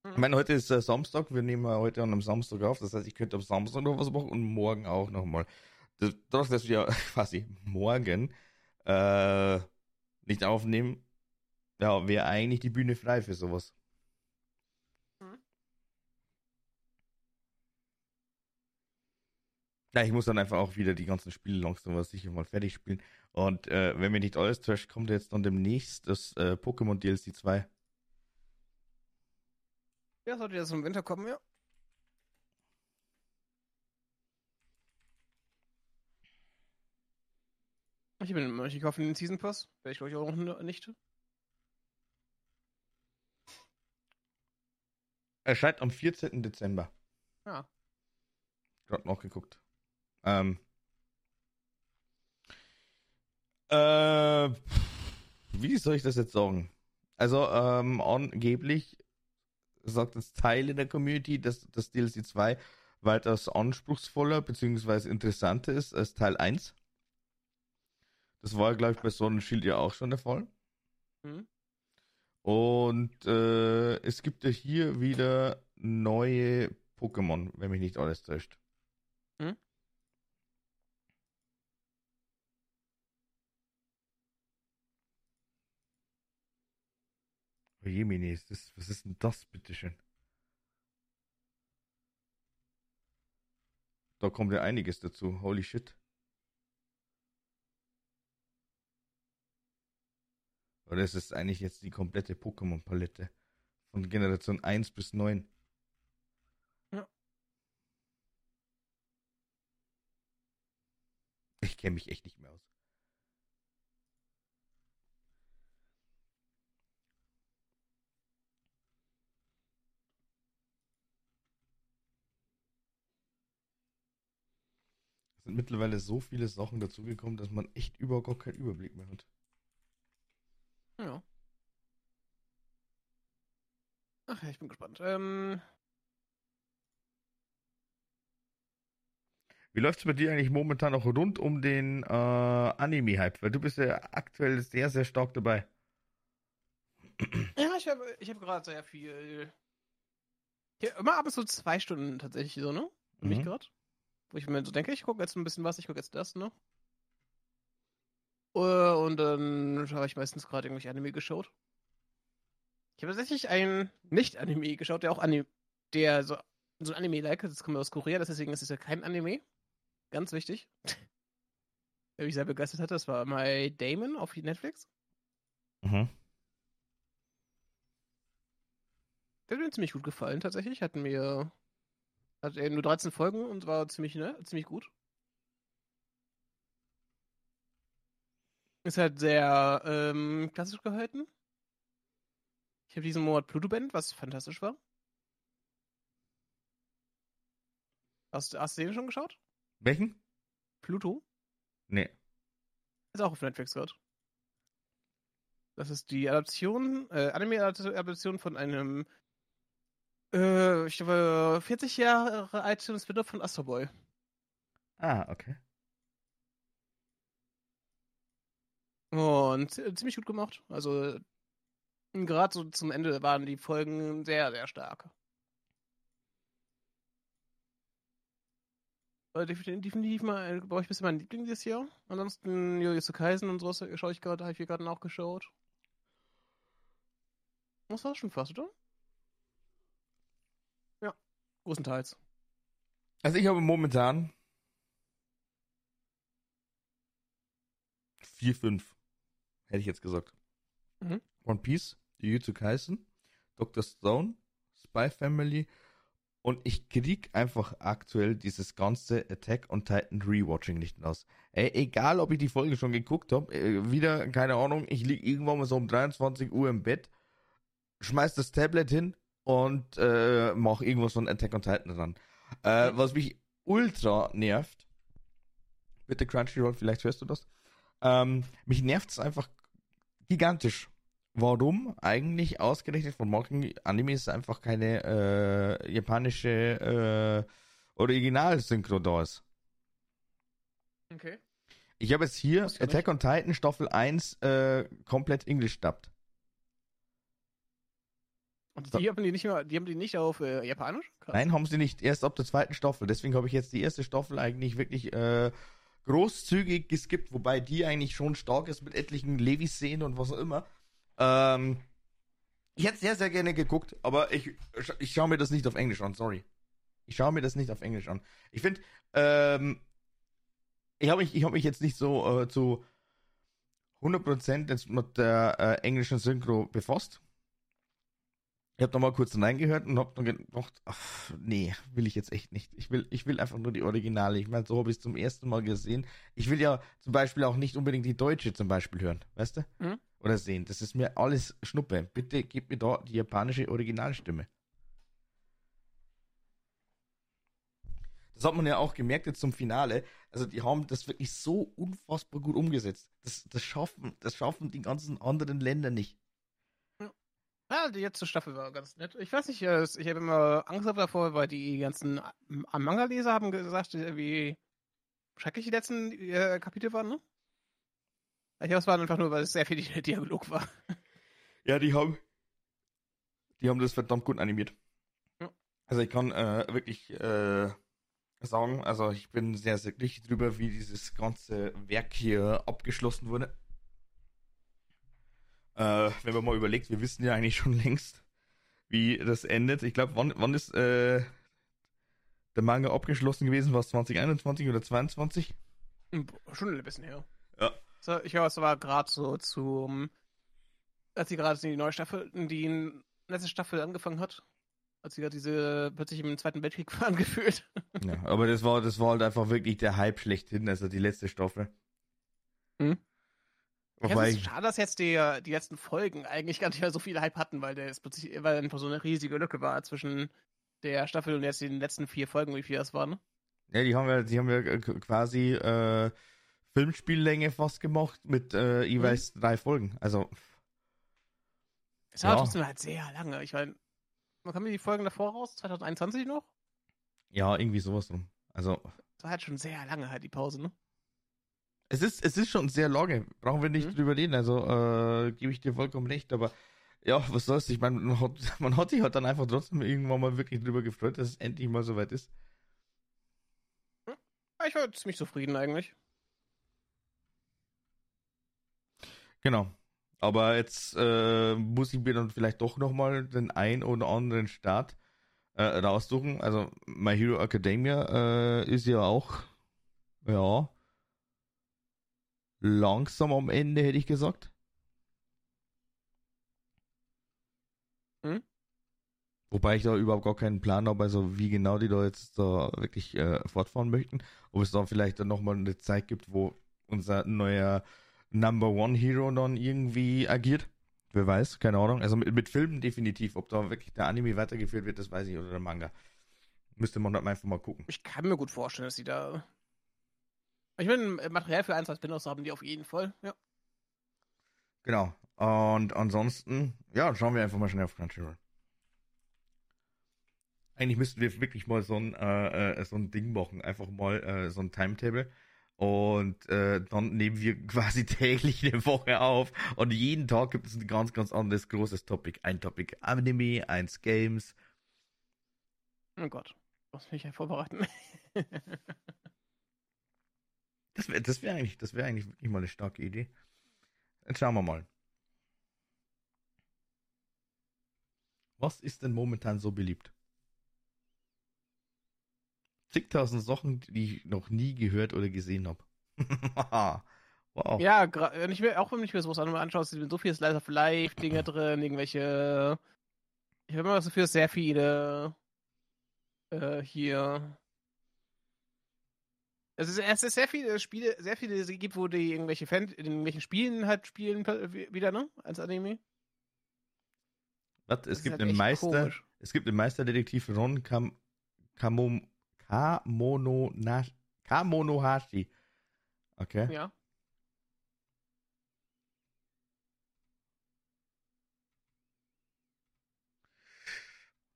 Ich meine, heute ist äh, Samstag, wir nehmen ja heute an einem Samstag auf, das heißt, ich könnte am Samstag noch was machen und morgen auch nochmal. Dadurch, dass wir quasi morgen äh, nicht aufnehmen, ja, wäre eigentlich die Bühne frei für sowas. Mhm. Ja, ich muss dann einfach auch wieder die ganzen Spiele langsam was sicher mal fertig spielen. Und äh, wenn mir nicht alles täuscht, kommt jetzt dann demnächst das äh, Pokémon DLC 2. Ja, sollte jetzt im Winter kommen, ja. Ich bin gekauft in den Season Pass. Werde ich glaube ich auch noch nicht. Erscheint am 14. Dezember. Ja. Gerade noch geguckt. Ähm. Äh, wie soll ich das jetzt sagen? Also, ähm, angeblich sagt das Teil in der Community, dass das DLC 2 weitaus anspruchsvoller bzw. interessanter ist als Teil 1. Das war, glaube ich, bei Sonnenschild ja auch schon der Fall. Mhm. Und äh, es gibt ja hier wieder neue Pokémon, wenn mich nicht alles täuscht. Jemine, ist das, was ist denn das, bitteschön? Da kommt ja einiges dazu. Holy shit. Oder ist es eigentlich jetzt die komplette Pokémon-Palette Von Generation 1 bis 9. Ja. Ich kenne mich echt nicht mehr aus. Sind mittlerweile so viele Sachen dazugekommen, dass man echt überhaupt gar keinen Überblick mehr hat. Ja. Ach ja, ich bin gespannt. Ähm, Wie läuft es bei dir eigentlich momentan noch rund um den äh, Anime-Hype? Weil du bist ja aktuell sehr, sehr stark dabei. ja, ich habe ich hab gerade sehr viel. Ja, immer ab und zu zwei Stunden tatsächlich so, ne? Für mich Mhm. gerade. Wo ich mir so denke, ich gucke jetzt ein bisschen was, ich gucke jetzt das, ne? Äh, Und dann habe ich meistens gerade irgendwelche Anime geschaut. Ich habe tatsächlich einen Nicht-Anime geschaut, der auch Anime, der so, so ein Anime-like ist. Das kommt aus Korea, deswegen ist es ja kein Anime. Ganz wichtig. Der mich sehr begeistert hat, das war My Damon auf Netflix. Mhm. Der hat mir ziemlich gut gefallen, tatsächlich. Hat mir. Hat er nur 13 Folgen und war ziemlich, ne, ziemlich gut. Ist halt sehr ähm, klassisch gehalten. Ich habe diesen Monat Pluto Band, was fantastisch war. Hast, hast du den schon geschaut? Welchen? Pluto? Nee. Ist auch auf Netflix gerade. Das ist die Adaption, äh, Anime-Adaption von einem, äh, ich glaube, 40 Jahre alten Spin-off von Astro Boy. Ah, okay. Und zi- ziemlich gut gemacht. Also, gerade so zum Ende waren die Folgen sehr, sehr stark. Äh, definitiv, mal, glaube ich, ein bisschen mein Liebling dieses Jahr. Ansonsten Jujutsu Kaisen und sowas schaue ich gerade, habe ich hier gerade nachgeschaut. Das war schon fast, oder? Großenteils. Also ich habe momentan vier, fünf, hätte ich jetzt gesagt. Mhm. One Piece, Jujutsu Kaisen, Dr. Stone, Spy Family und ich krieg einfach aktuell dieses ganze Attack on Titan Rewatching nicht aus. Ey, egal, ob ich die Folge schon geguckt habe, äh, wieder, keine Ahnung, ich lieg irgendwann mal so um 23 Uhr im Bett, schmeiß das Tablet hin und äh, mach irgendwas von Attack on Titan ran. Äh, was mich ultra nervt, bitte Crunchyroll, vielleicht hörst du das, ähm, mich nervt es einfach gigantisch. Warum eigentlich ausgerechnet von manchen Animes einfach keine äh, japanische äh, Originalsynchro da ist? Okay. Ich habe jetzt hier Attack on Titan Staffel 1 äh, komplett Englisch dubbt. Und die haben die nicht mehr, die haben die nicht auf äh, Japanisch? Krass. Nein, haben sie nicht. Erst ab der zweiten Staffel. Deswegen habe ich jetzt die erste Staffel eigentlich wirklich äh, großzügig geskippt, wobei die eigentlich schon stark ist mit etlichen Levis-Szenen und was auch immer. Ähm, ich hätte sehr, sehr gerne geguckt, aber ich, ich schaue mir das nicht auf Englisch an, sorry. Ich schaue mir das nicht auf Englisch an. Ich finde, ähm, ich habe mich, ich hab mich jetzt nicht so äh, zu 100% jetzt mit der äh, englischen Synchro befasst. Ich habe da mal kurz reingehört und habe dann gedacht, ach, nee, will ich jetzt echt nicht. Ich will, ich will einfach nur die Originale. Ich meine, so habe ich es zum ersten Mal gesehen. Ich will ja zum Beispiel auch nicht unbedingt die deutsche zum Beispiel hören, weißt du? Mhm. Oder sehen. Das ist mir alles Schnuppe. Bitte gib mir da die japanische Originalstimme. Das hat man ja auch gemerkt jetzt zum Finale. Also die haben das wirklich so unfassbar gut umgesetzt. Das, das schaffen, das schaffen die ganzen anderen Länder nicht. Ja, die letzte Staffel war ganz nett. Ich weiß nicht, äh, ich habe immer Angst davor, weil die ganzen Manga-Leser haben gesagt, äh, wie schrecklich die letzten äh, Kapitel waren, ne? Ich glaube, es war einfach nur, weil es sehr viel Di- Dialog war. Ja, die haben, die haben das verdammt gut animiert. Ja. Also ich kann äh, wirklich äh, sagen, also ich bin sehr, sehr glücklich drüber, wie dieses ganze Werk hier abgeschlossen wurde. Äh, wenn man mal überlegt, wir wissen ja eigentlich schon längst, wie das endet. Ich glaube, wann, wann ist äh, der Manga abgeschlossen gewesen? War es 2021 oder 22? Hm, Schon ein bisschen her. Ja. So, ich glaube, es war gerade so zum, als sie gerade die neue Staffel, die letzte Staffel angefangen hat. Als sie gerade diese plötzlich im Zweiten Weltkrieg waren gefühlt. Ja, aber das war, das war halt einfach wirklich der Hype schlechthin, also die letzte Staffel. Hm. Ja, Wobei es ist ich, schade, dass jetzt die, die letzten Folgen eigentlich gar nicht mehr so viel Hype hatten, weil der ist plötzlich, weil einfach so eine riesige Lücke war zwischen der Staffel und jetzt den letzten vier Folgen, wie viel das waren. Ne? ja, die haben ja, die haben ja äh, quasi äh, Filmspiellänge fast gemacht mit äh, jeweils drei Folgen. Also Es war Ja. trotzdem halt sehr lange. Ich meine, wann kamen die Folgen davor raus? 2021 noch? ja, irgendwie sowas drum. Also Das war halt schon sehr lange halt die Pause, ne? Es ist, es ist schon sehr lange. Brauchen wir nicht Mhm. drüber reden. Also äh, gebe ich dir vollkommen recht. Aber ja, was soll's? Ich meine, man hat, man hat sich halt dann einfach trotzdem irgendwann mal wirklich drüber gefreut, dass es endlich mal soweit ist. Ja, Ich war ziemlich zufrieden eigentlich. Genau. Aber jetzt äh, muss ich mir dann vielleicht doch nochmal den ein oder anderen Start äh, raussuchen. Also My Hero Academia äh, ist ja auch, ja, langsam am Ende, hätte ich gesagt. Hm? Wobei ich da überhaupt gar keinen Plan habe, also wie genau die da jetzt da wirklich äh, fortfahren möchten. Ob es da vielleicht dann nochmal eine Zeit gibt, wo unser neuer Number One Hero dann irgendwie agiert. Wer weiß, keine Ahnung. Also mit, mit Filmen definitiv. Ob da wirklich der Anime weitergeführt wird, das weiß ich, oder der Manga. Müsste man dann einfach mal gucken. Ich kann mir gut vorstellen, dass sie da. Ich meine, Material für ein, zwei Spin-offs haben die auf jeden Fall. Ja. Genau. Und ansonsten, ja, schauen wir einfach mal schnell auf Crunchyroll. Eigentlich müssten wir wirklich mal so ein, äh, äh, so ein Ding machen, einfach mal äh, so ein Timetable. Und äh, dann nehmen wir quasi täglich eine Woche auf. Und jeden Tag gibt es ein ganz, ganz anderes großes Topic. Ein Topic Anime, eins Games. Oh Gott. Muss mich ja vorbereiten. Das wäre das wär eigentlich, das eigentlich wirklich mal eine starke Idee. Jetzt schauen wir mal. Was ist denn momentan so beliebt? Zigtausend Sachen, die ich noch nie gehört oder gesehen habe. wow. ja, wenn ich mir, auch wenn ich mir sowas andere anschaue, sind so viele Slice of Life Dinge drin, irgendwelche. Ich habe immer das Gefühl, sehr viele äh, hier. Es ist, es ist sehr viele Spiele, sehr viele gibt, wo die irgendwelche Fan, in irgendwelchen Spielen halt spielen wieder, ne? Als Anime. Was? Es gibt halt einen Meister, komisch. es gibt einen Meisterdetektiv Ron Kam, Kamom, Kamono, Kamonohashi. Okay. Ja.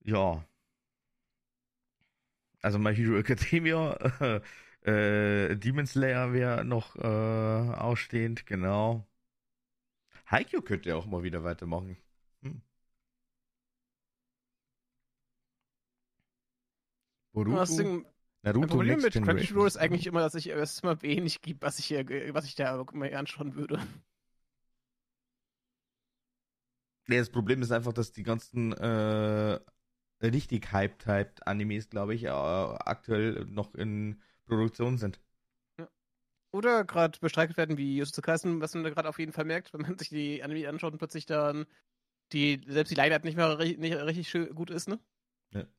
Ja. Also My Hero Academia, äh, äh, Demon Slayer wäre noch äh, ausstehend, genau. Haikyuu könnte ja auch mal wieder weitermachen. Hm. Boruto, Das Ding, Naruto mein Problem mit. Crunchyroll ist eigentlich immer, dass ich es immer wenig gibt, was ich hier, was ich da mal anschauen würde. Ja, das Problem ist einfach, dass die ganzen äh, richtig hyped, hyped Animes, glaube ich, äh, aktuell noch in Produktion sind. Oder gerade bestreitet werden wie Jujutsu Kaisen, was man da gerade auf jeden Fall merkt, wenn man sich die Anime anschaut und plötzlich dann die, selbst die Line-Up nicht mehr ri- nicht richtig gut ist, ne? Ja. Das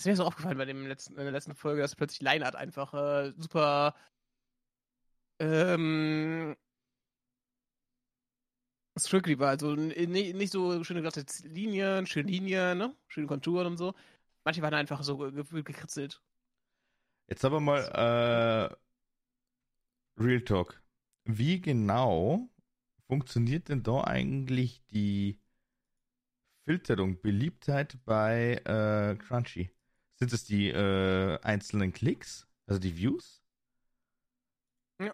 ist mir so aufgefallen bei dem letzten, in der letzten Folge, dass plötzlich Line-Art einfach äh, super ähm strictly war. Also nicht, nicht so schöne glatte Linien, schöne Linien, ne? Schöne Konturen und so. Manche waren einfach so ge- gefühlt gekritzelt. Jetzt aber mal äh, Real Talk. Wie genau funktioniert denn da eigentlich die Filterung, Beliebtheit bei äh, Crunchy? Sind es die äh, einzelnen Klicks, also die Views? Ja.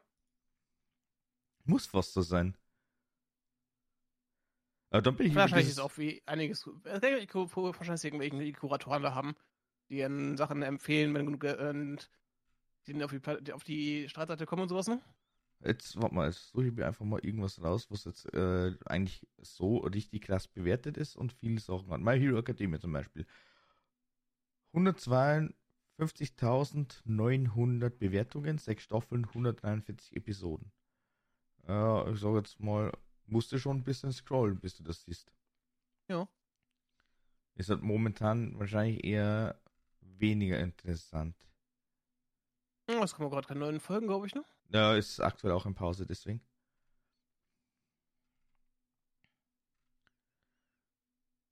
Muss fast so sein. Aber dann bin ich Wahrscheinlich ist auch wie einiges. Wahrscheinlich irgendwelche Kuratoren da haben, die ihren Sachen empfehlen, wenn genug äh, und die dann auf die, auf die Startseite kommen und sowas, ne? Jetzt, warte mal, jetzt suche ich mir einfach mal irgendwas raus, was jetzt äh, eigentlich so richtig krass bewertet ist und viele Sachen hat. My Hero Academia zum Beispiel. 152.900 Bewertungen, 6 Staffeln, 143 Episoden. Ja, ich sag jetzt mal, musst du schon ein bisschen scrollen, bis du das siehst. Ja. ist halt momentan wahrscheinlich eher weniger interessant. Hm, Es kommen gerade keine neuen Folgen, glaube ich, ne? Ja, ist aktuell auch in Pause, deswegen.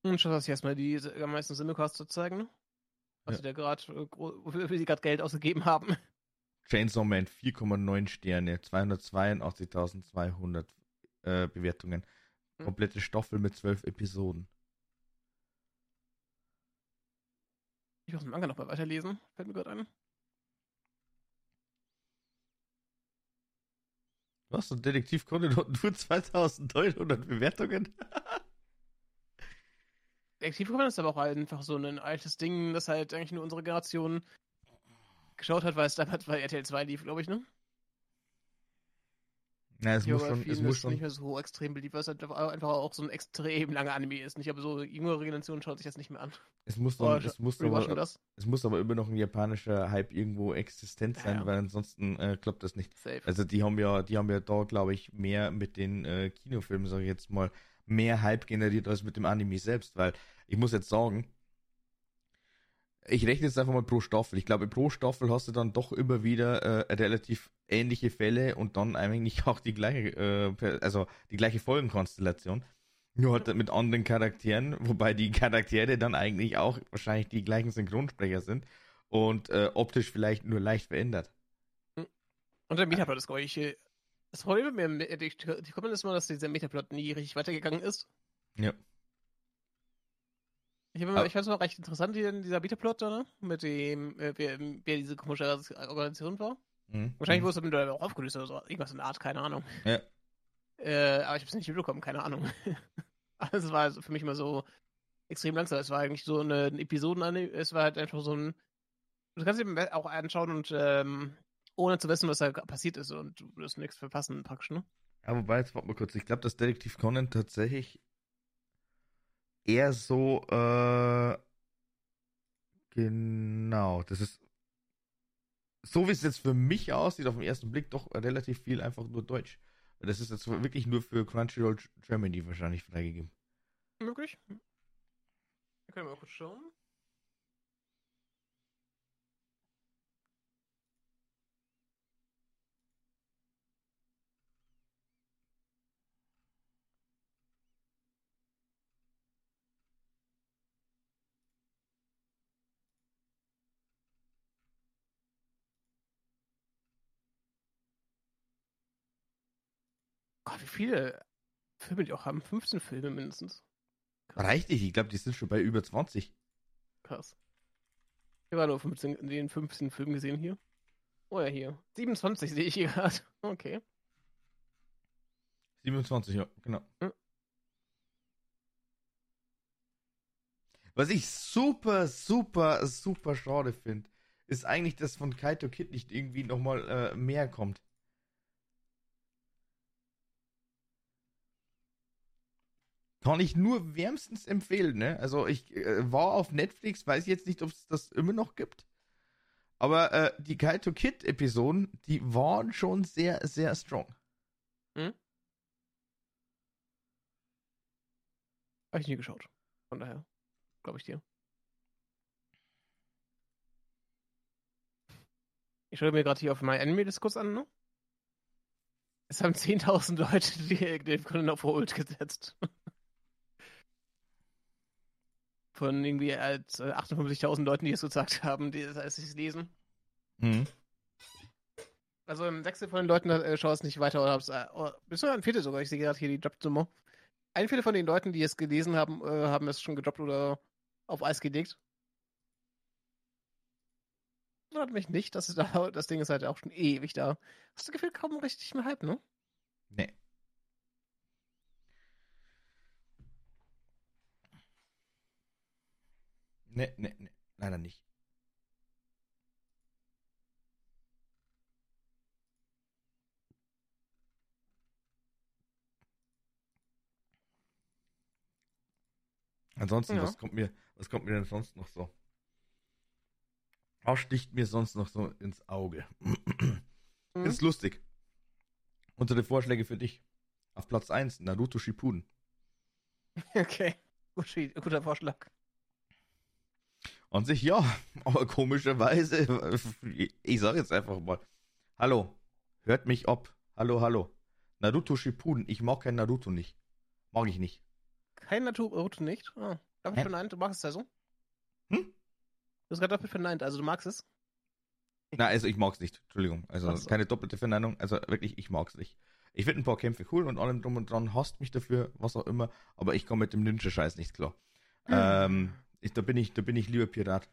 Und schon, dass sie erstmal die am meisten Simulcasts zu zeigen, ne? Was Ja. sie da gerade, äh, wofür sie gerade Geld ausgegeben haben. Chainsaw Man 4,9 Sterne, 282.200 äh, Bewertungen. Hm. Komplette Staffel mit 12 Episoden. Ich muss den Manga nochmal weiterlesen, fällt mir gerade ein. Was? Und Detektiv Conan hat nur 2900 Bewertungen? Aktivkommand ist aber auch einfach so ein altes Ding, das halt eigentlich nur unsere Generation geschaut hat, weil es damals bei RTL 2 lief, glaube ich, ne? Na, es muss schon, es muss ist nicht schon, mehr so extrem beliebt, weil es halt einfach auch so ein extrem langer Anime ist. Nicht, aber so jüngere Generation schaut sich das nicht mehr an. es muss, dann, es muss aber, es muss aber immer noch ein japanischer Hype irgendwo existent Ja, sein, ja. weil ansonsten äh, klappt das nicht. Safe. Also die haben ja, die haben ja da, glaube ich, mehr mit den äh, Kinofilmen, sage ich jetzt mal, mehr Hype generiert als mit dem Anime selbst, weil ich muss jetzt sagen, ich rechne jetzt einfach mal pro Staffel. Ich glaube, pro Staffel hast du dann doch immer wieder äh, relativ ähnliche Fälle und dann eigentlich auch die gleiche, äh, also die gleiche Folgenkonstellation. Nur halt mit anderen Charakteren, wobei die Charaktere dann eigentlich auch wahrscheinlich die gleichen Synchronsprecher sind und äh, optisch vielleicht nur leicht verändert. Und der Metaplot ist, glaube ich, äh, das Problem mit mir, die, die kommen ist immer, dass dieser Metaplot nie richtig weitergegangen ist. Ja. Ich, hab immer, Aber- ich fand es auch recht interessant, die, dieser Metaplot da, ne? Mit dem, äh, wer, wer diese komische Organisation war. Mhm. Wahrscheinlich wurde es mittlerweile auch aufgelöst oder so. Irgendwas in der Art, keine Ahnung. Ja. Äh, aber ich habe es nicht mitbekommen, keine Ahnung. also es war also für mich immer so extrem langsam. Es war eigentlich so eine, ein Episoden, es war halt einfach so ein. Du kannst dir auch anschauen und ähm, ohne zu wissen, was da passiert ist und du wirst nichts verpassen praktisch, ne? Ja, wobei, jetzt warte mal kurz. Ich glaube, dass Detektiv Conan tatsächlich eher so, äh, genau, das ist, so wie es jetzt für mich aussieht, auf den ersten Blick doch relativ viel einfach nur Deutsch. Das ist jetzt wirklich nur für Crunchyroll Germany wahrscheinlich freigegeben. Möglich. Wir können mal kurz schauen. Viele Filme die auch haben? 15 Filme mindestens. Reicht nicht, ich glaube, die sind schon bei über 20. Krass. Ich habe nur 15, den 15 Film gesehen hier. Oh ja, hier. 27 sehe ich hier gerade. Okay. 27, ja, genau. Hm. Was ich super, super, super schade finde, ist eigentlich, dass von Kaito Kid nicht irgendwie nochmal äh, mehr kommt. Kann ich nur wärmstens empfehlen, ne? Also ich äh, war auf Netflix, weiß jetzt nicht, ob es das immer noch gibt. Aber äh, die Kaito Kid Episoden, die waren schon sehr, sehr strong. Habe ich nie geschaut. Von daher. Glaube ich dir. Ich schaue mir gerade hier auf meinen Anime-Diskurs an, ne? Es haben 10.000 Leute die, den Conan auf Hold gesetzt. Von irgendwie als äh, 58.000 Leuten, die es gesagt haben, die als sie es lesen. Mhm. Also im Wechsel von den Leuten äh, schau es nicht weiter oder hab's, äh, oder, bis ein Viertel sogar. Ich sehe gerade hier die Drop-Nummer. Ein Viertel von den Leuten, die es gelesen haben, äh, haben es schon gedroppt oder auf Eis gelegt. Wundert mich nicht, dass da, das Ding ist halt auch schon ewig da. Hast du Gefühl, kaum richtig mehr Hype, ne? Nee. Nee, nee, nee. Leider nicht. Ansonsten, Ja. was kommt mir, was kommt mir denn sonst noch so? Was sticht mir sonst noch so ins Auge? Mhm. Ist lustig. Unsere Vorschläge für dich. Auf Platz 1, Naruto Shippuden. Okay. Gut, guter Vorschlag. An sich ja, aber komischerweise, ich sag jetzt einfach mal, hallo, hört mich ab, hallo, hallo. Naruto Shippuden, ich mag kein Naruto nicht. Mag ich nicht. Kein Naruto nicht? Ah, Hä? verneint? Du magst es also? Hm? Du hast gerade doppelt verneint, also du magst es? Na, also ich mag's nicht, Entschuldigung. Also so. keine doppelte Verneinung, also wirklich, ich mag's nicht. Ich finde ein paar Kämpfe cool und allem drum und dran, hasst mich dafür, was auch immer, aber ich komme mit dem Ninja-Scheiß nicht klar. Ähm, ich, da, bin ich, da bin ich lieber Pirat.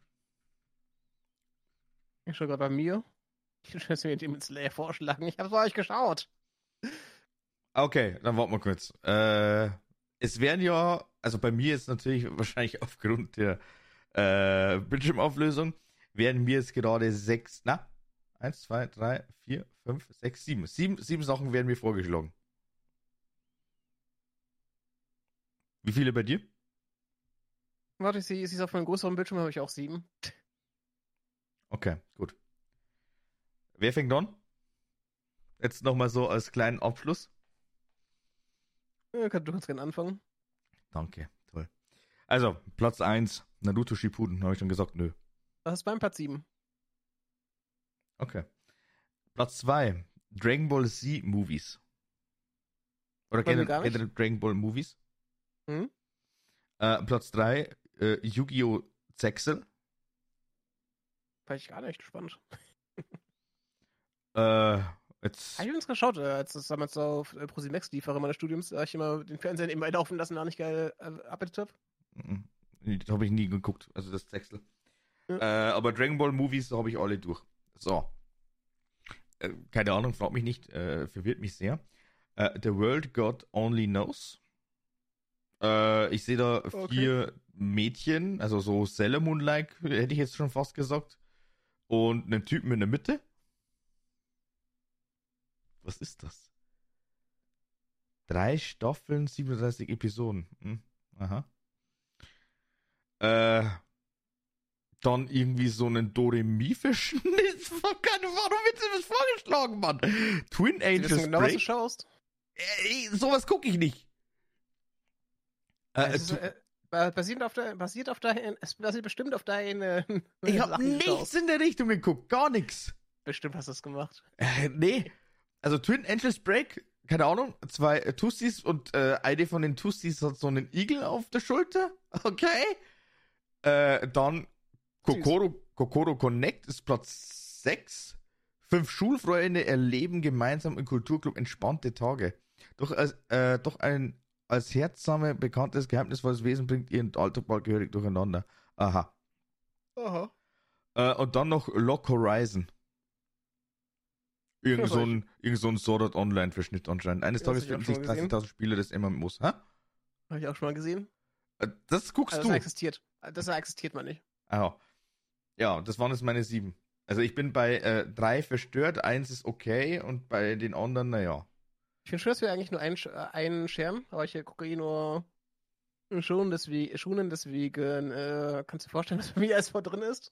Ich schau gerade bei mir. Ich will mir Demon Slayer vorschlagen. Ich hab's bei euch geschaut. Okay, dann warten wir kurz. Äh, es wären ja, also bei mir jetzt natürlich wahrscheinlich aufgrund der äh, Bildschirmauflösung, wären mir jetzt gerade sechs, na, eins, zwei, drei, vier, fünf, sechs, sieben. Sieben, sieben Sachen werden mir vorgeschlagen. Wie viele bei dir? Warte, ich sehe es auf meinem größeren Bildschirm, habe ich auch sieben. Okay, gut. Wer fängt an? Jetzt nochmal so als kleinen Abschluss. Ja, Du kannst gerne anfangen. Danke, toll. Also, Platz 1, Naruto Shippuden, habe ich schon gesagt, nö. Das ist beim Platz sieben. Okay. Platz 2, Dragon Ball Z Movies. Oder generell Dragon Ball Movies. Hm? Äh, Platz 3, äh, Yu-Gi-Oh! Zexel. War ich gar nicht gespannt. Äh, jetzt. Habe ich übrigens geschaut, äh, als es damals auf äh, ProSimax lief, während meines Studiums, da ich immer den Fernseher immer laufen lassen, da nicht geil äh, arbeitet habe. Mhm. Das habe ich nie geguckt, also das Zexel. Ja. Äh, aber Dragon Ball Movies habe ich alle durch. So. Äh, keine Ahnung, frag mich nicht, äh, verwirrt mich sehr. Äh, The World God Only Knows. Äh, ich sehe da Okay. vier Mädchen, also so Sailor Moon-like, hätte ich jetzt schon fast gesagt. Und einen Typen in der Mitte. Was ist das? Drei Staffeln, 37 Episoden. Hm, aha. Äh, dann irgendwie so einen Doremi-Verschnitt. Warum wird dir das vorgeschlagen, Mann? Twin Du Angels wissen genau, was du Break? schaust. Ey, sowas gucke ich nicht. Äh, Es ist, äh, ba- basiert auf der, basiert auf dein, es basiert bestimmt auf deinen. ich habe nichts in der Richtung geguckt, gar nichts. Bestimmt hast du es gemacht. Äh, nee. Also Twin Angels Break, keine Ahnung, zwei äh, Tussis und äh, eine von den Tussis hat so einen Igel auf der Schulter. Okay. Äh, dann Kokoro, Kokoro Connect ist Platz 6. Fünf Schulfreunde erleben gemeinsam im Kulturclub entspannte Tage. Doch als, äh, doch ein als herzsame, bekanntes, geheimnisvolles Wesen bringt ihren Alltag bald gehörig durcheinander. Aha. Aha. Äh, und dann noch Lock Horizon. Irgend so ein, irgend so ein Sword Art Online-Verschnitt anscheinend. Eines Ja, Tages das finden sich schon mal 30.000 Spieler des MMOs. Hä? Habe ich auch schon mal gesehen. Äh, Das guckst Also, du. das existiert. Das existiert man nicht. Aha. Ja, das waren jetzt meine sieben. Also ich bin bei äh, drei verstört, eins ist okay und bei den anderen, naja. Ich finde schön, dass wir eigentlich nur einen, äh, einen scheren, aber ich äh, gucke eh nur schon deswegen, schonen, deswegen äh, kannst du dir vorstellen, was bei mir alles vor drin ist.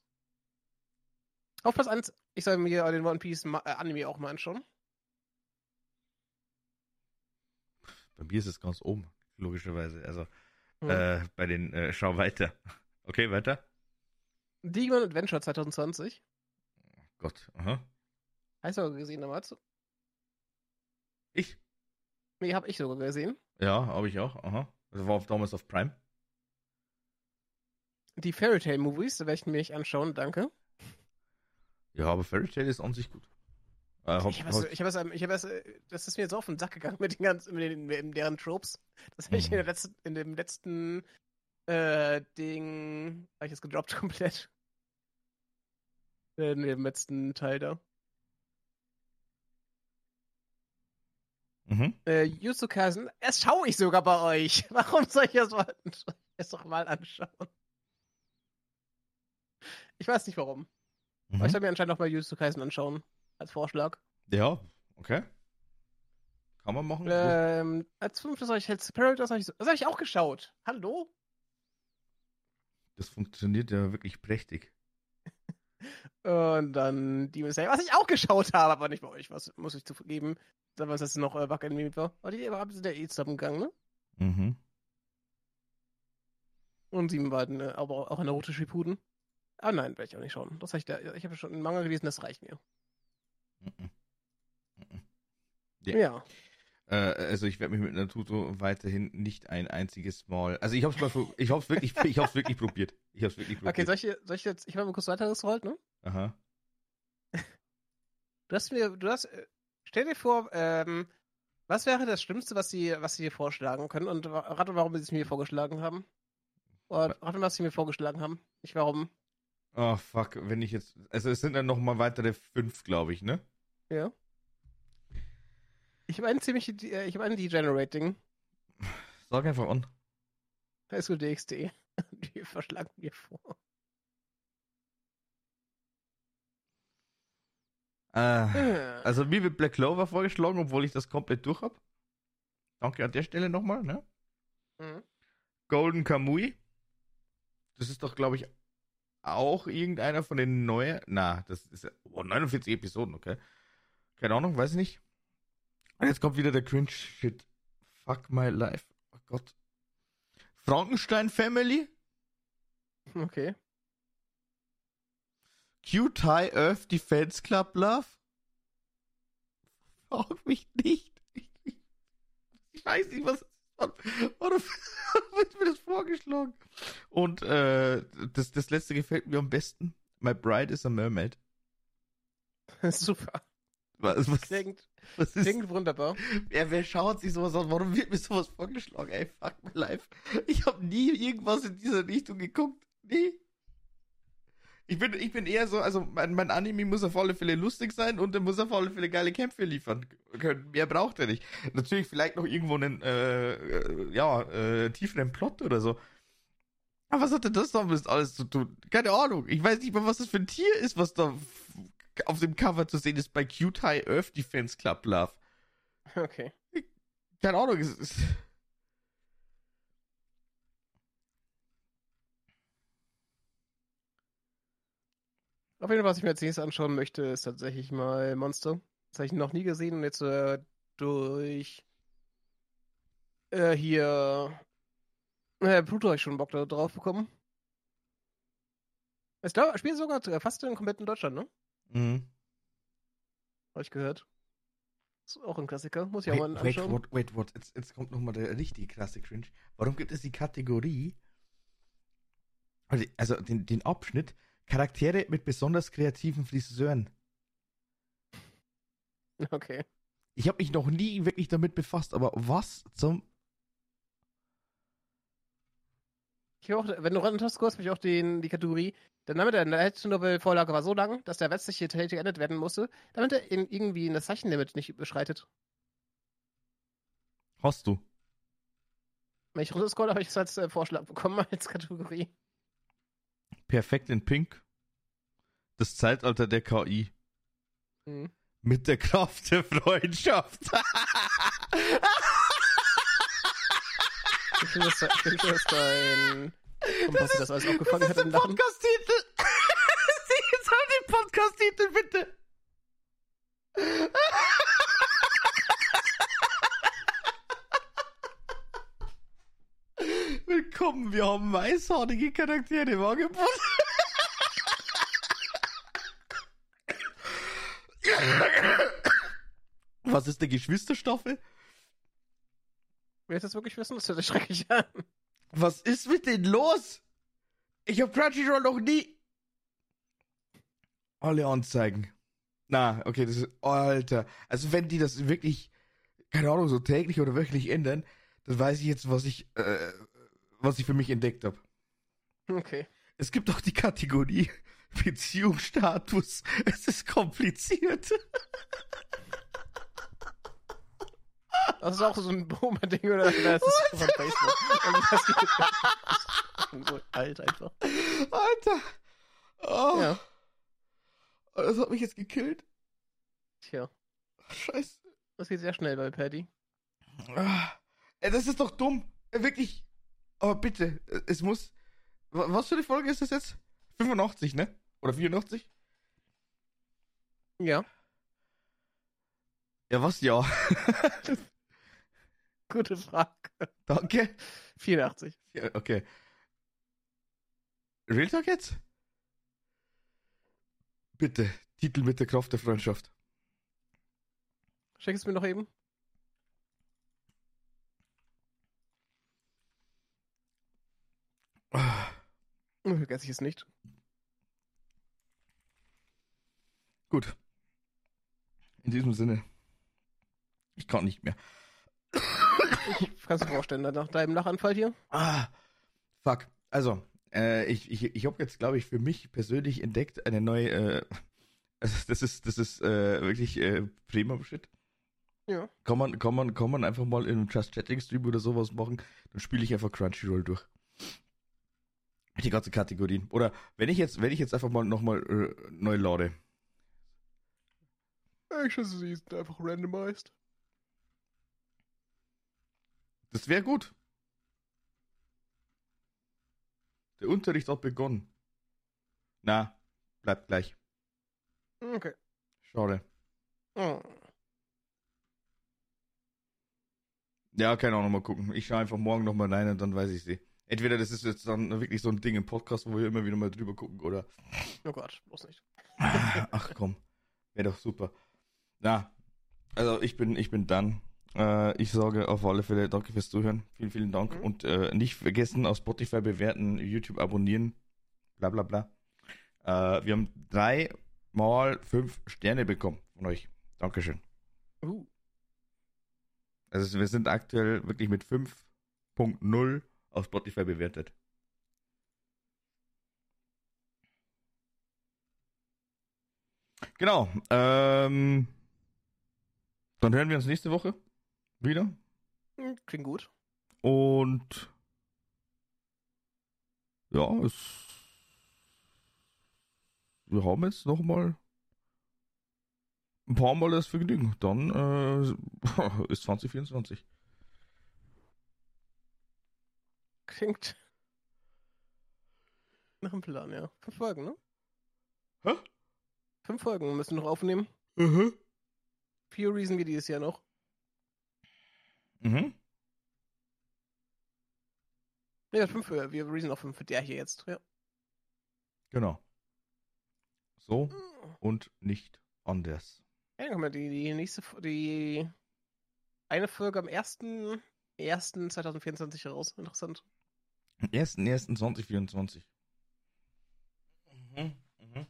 Auf Platz 1, ich soll mir den One Piece äh, Anime auch mal anschauen. Bei mir ist es ganz oben, logischerweise. Also Hm. äh, bei den, äh, schau weiter. Okay, weiter. Digimon Adventure 2020. Gott, aha. Hast du gesehen damals? Ich? Nee, hab ich sogar gesehen. Ja, habe ich auch, aha. Das war auf, damals auf Prime. Die Fairy Tail Movies, da werde ich mir nicht anschauen, danke. Ja, aber Fairy Tail ist an sich gut. Äh, hab, Ich habe ich hab ich hab es, äh, das ist mir jetzt auf den Sack gegangen mit den ganzen, mit, den, mit deren Tropes. Das habe ich in, der Mhm. letzten, in dem letzten äh, Ding, habe ich jetzt gedroppt komplett. In dem letzten Teil da. Mhm. Äh, Jutsu Kaisen, das schaue ich sogar bei euch. Warum soll ich das mal, das doch mal anschauen? Ich weiß nicht warum. Aber ich Mhm. soll mir anscheinend noch mal Jutsu Kaisen anschauen. Als Vorschlag. Ja, okay. Kann man machen. Ähm, als fünftes habe ich Hell's Paradise, hab ich so, das habe ich auch geschaut. Hallo? Das funktioniert ja wirklich prächtig. Und dann Demon Slayer, was ich auch geschaut habe, aber nicht bei euch, was muss ich zugeben. Damals, dass es noch äh, Wack Anime war. Aber die war sind der eh zusammengegangen, ne? Mhm. Und sieben waren äh, aber auch in Naruto Shippuden. Ah nein, werde ich auch nicht schauen. Das hab ich, da, ich habe schon einen Manga gelesen, das reicht mir. Mhm. Mhm. Ja. Ja. Äh, also ich werde mich mit Naruto weiterhin nicht ein einziges Mal. Also ich ich hab's wirklich, ich hab's wirklich probiert. Ich hab's wirklich probiert. Okay, soll ich, soll ich jetzt, ich habe mal kurz weitergescrollt, ne? Aha. Du hast mir, du hast, stell dir vor, ähm, was wäre das Schlimmste, was sie, was sie dir vorschlagen können? Und rate, warum sie es mir vorgeschlagen haben. Oder rate, was sie mir vorgeschlagen haben. Nicht warum. Oh fuck, wenn ich jetzt, also es sind dann noch mal weitere fünf, glaube ich, ne? Ja. Ich habe einen ziemlich, äh, ich habe einen Degenerating. Sag einfach an. Highschool DxD. Die verschlagen mir vor. Äh, Äh, also mir wird Black Clover vorgeschlagen, obwohl ich das komplett durch hab. Danke an der Stelle nochmal, ne? mhm. Golden Kamui. Das ist doch, glaube ich, auch irgendeiner von den neuen. Na, das ist oh, 49 Episoden, okay. Keine Ahnung, weiß ich nicht. Und jetzt kommt wieder der Cringe-Shit. Fuck my life. Oh Gott. Frankenstein Family. Okay. Cute High Earth Defense Club Love. Frag mich nicht. Ich, weiß nicht, was. Warum, wird mir das vorgeschlagen? Und äh, das, das letzte gefällt mir am besten. My Bride is a Mermaid. Super. Was, was, Klingt, was ist, klingt wunderbar. wer, wer schaut sich sowas an? Warum wird mir sowas vorgeschlagen? Ey, fuck my life. Ich habe nie irgendwas in dieser Richtung geguckt. Nie. Ich bin, ich bin eher so, also mein, mein Anime muss auf alle Fälle lustig sein und er muss auf alle Fälle geile Kämpfe liefern können. Mehr braucht er nicht. Natürlich vielleicht noch irgendwo einen, äh, äh, ja, äh, tieferen Plot oder so. Aber was hat denn das damit alles zu tun? Keine Ahnung. Ich weiß nicht mal, was das für ein Tier ist, was da auf dem Cover zu sehen ist bei Cute High Earth Defense Club Love. Okay. Keine Ahnung, es ist. Auf jeden Fall, was ich mir als nächstes anschauen möchte, ist tatsächlich mal Monster. Das habe ich noch nie gesehen und jetzt äh, durch äh, hier äh, Pluto habe ich schon Bock da drauf bekommen. Es glaub, spielt sogar äh, fast in komplett in Deutschland, ne? Mhm. Habe ich gehört. Ist auch ein Klassiker, muss ich auch mal Wait, wait, anschauen. what, wait, what? Jetzt, jetzt kommt nochmal der richtige krasse Cringe. Warum gibt es die Kategorie, also, also den, den Abschnitt, Charaktere mit besonders kreativen Friseuren? Okay. Ich habe mich noch nie wirklich damit befasst, aber was zum. Ich auch, wenn du kurz, habe ich auch den, die Kategorie. Der Name der Light Novel Vorlage war so lang, dass der letztliche Teil geändert werden musste, damit er in, irgendwie in das Zeichenlimit nicht überschreitet. Hast du? Wenn ich runterscroll, habe ich es als äh, Vorschlag bekommen als Kategorie. Perfekt in Pink. Das Zeitalter der KI. Mhm. Mit der Kraft der Freundschaft. Ich finde, dass, ich finde, dass dein Kompass das alles aufgefangen hat im Lachen. Podcast-Titel. Jetzt halt den Podcast-Titel, bitte. Willkommen, wir haben weißhaarige Charaktere im Angebot. Was ist der Geschwisterstaffel? Willst du das wirklich wissen? Das hört sich schrecklich an. Was ist mit denen los? Ich hab Crunchyroll noch nie. Alle Anzeigen. Na, okay, das ist. Alter. Also, wenn die das wirklich, keine Ahnung, so täglich oder wöchentlich ändern, dann weiß ich jetzt, was ich, äh, was ich für mich entdeckt habe. Okay. Es gibt auch die Kategorie Beziehungsstatus. Es ist kompliziert. Das ist auch so ein Boomer-Ding, oder? Das ist von Facebook. Irgendwas geht- so alt einfach. Alter. Oh, Ja. Das hat mich jetzt gekillt. Tja, Scheiße. das geht sehr schnell bei Paddy. Ah, das ist doch dumm. Äh, Wirklich. Aber bitte, äh, es muss. wa- Was für eine Folge ist das jetzt? 85, ne? Oder 84? Ja, Ja, was ja? gute Frage. Danke. 84. Ja, okay. Real Talk jetzt? Bitte, Titel mit der Kraft der Freundschaft. Schick es mir noch eben. Oh, Vergesse ich es nicht. Gut. In diesem Sinne. Ich kann nicht mehr. Ich kann es mir vorstellen, nach deinem Lachanfall hier. Ah, fuck. Also, äh, ich, ich, ich habe jetzt, glaube ich, für mich persönlich entdeckt eine neue, äh, also das ist, das ist äh, wirklich äh, prima Shit. Ja. Kann man, kann man, kann man einfach mal in einem Just Chatting Stream oder sowas machen, dann spiele ich einfach Crunchyroll durch. Die ganze Kategorien. Oder wenn ich jetzt, wenn ich jetzt einfach mal nochmal äh, neu lade. Ich schätze, sie ist einfach randomized. Das wäre gut. Der Unterricht hat begonnen. Na, bleibt gleich. Okay. Schade. Oh. Ja, keine Ahnung, mal gucken. Ich schaue einfach morgen nochmal rein und dann weiß ich sie. Entweder das ist jetzt dann wirklich so ein Ding im Podcast, wo wir immer wieder mal drüber gucken, oder. oh Gott, bloß nicht. Ach komm. Wäre doch super. Na, also ich bin, ich bin dann. Äh, ich sage auf alle Fälle danke fürs Zuhören. Vielen, vielen Dank. Mhm. Und äh, nicht vergessen, auf Spotify bewerten, YouTube abonnieren, bla bla bla. Äh, wir haben drei mal fünf Sterne bekommen von euch. Dankeschön. Uh. Also wir sind aktuell wirklich mit 5.0 auf Spotify bewertet. Genau. Ähm, dann hören wir uns nächste Woche wieder. Hm, Klingt gut. Und ja, es wir haben jetzt noch mal ein paar Mal das Vergnügen. Dann äh, ist 2024. Klingt nach einem Plan, ja. Fünf Folgen, ne? Hä? Fünf Folgen müssen wir noch aufnehmen. Mhm. Vier Reason wie dieses Jahr noch. Mhm. Ne, fünf für, wir Reason auch fünf für der hier jetzt. Ja. Genau. So und nicht anders. Ja, dann kommen wir die, die nächste, die eine Folge am 1.1.2024 heraus. Interessant. 1.1.2024. Mhm. Mhm.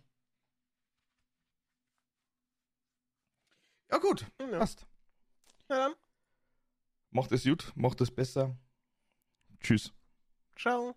Ja gut, Ja. passt. Na dann, Macht es gut, macht es besser. Tschüss. ciao.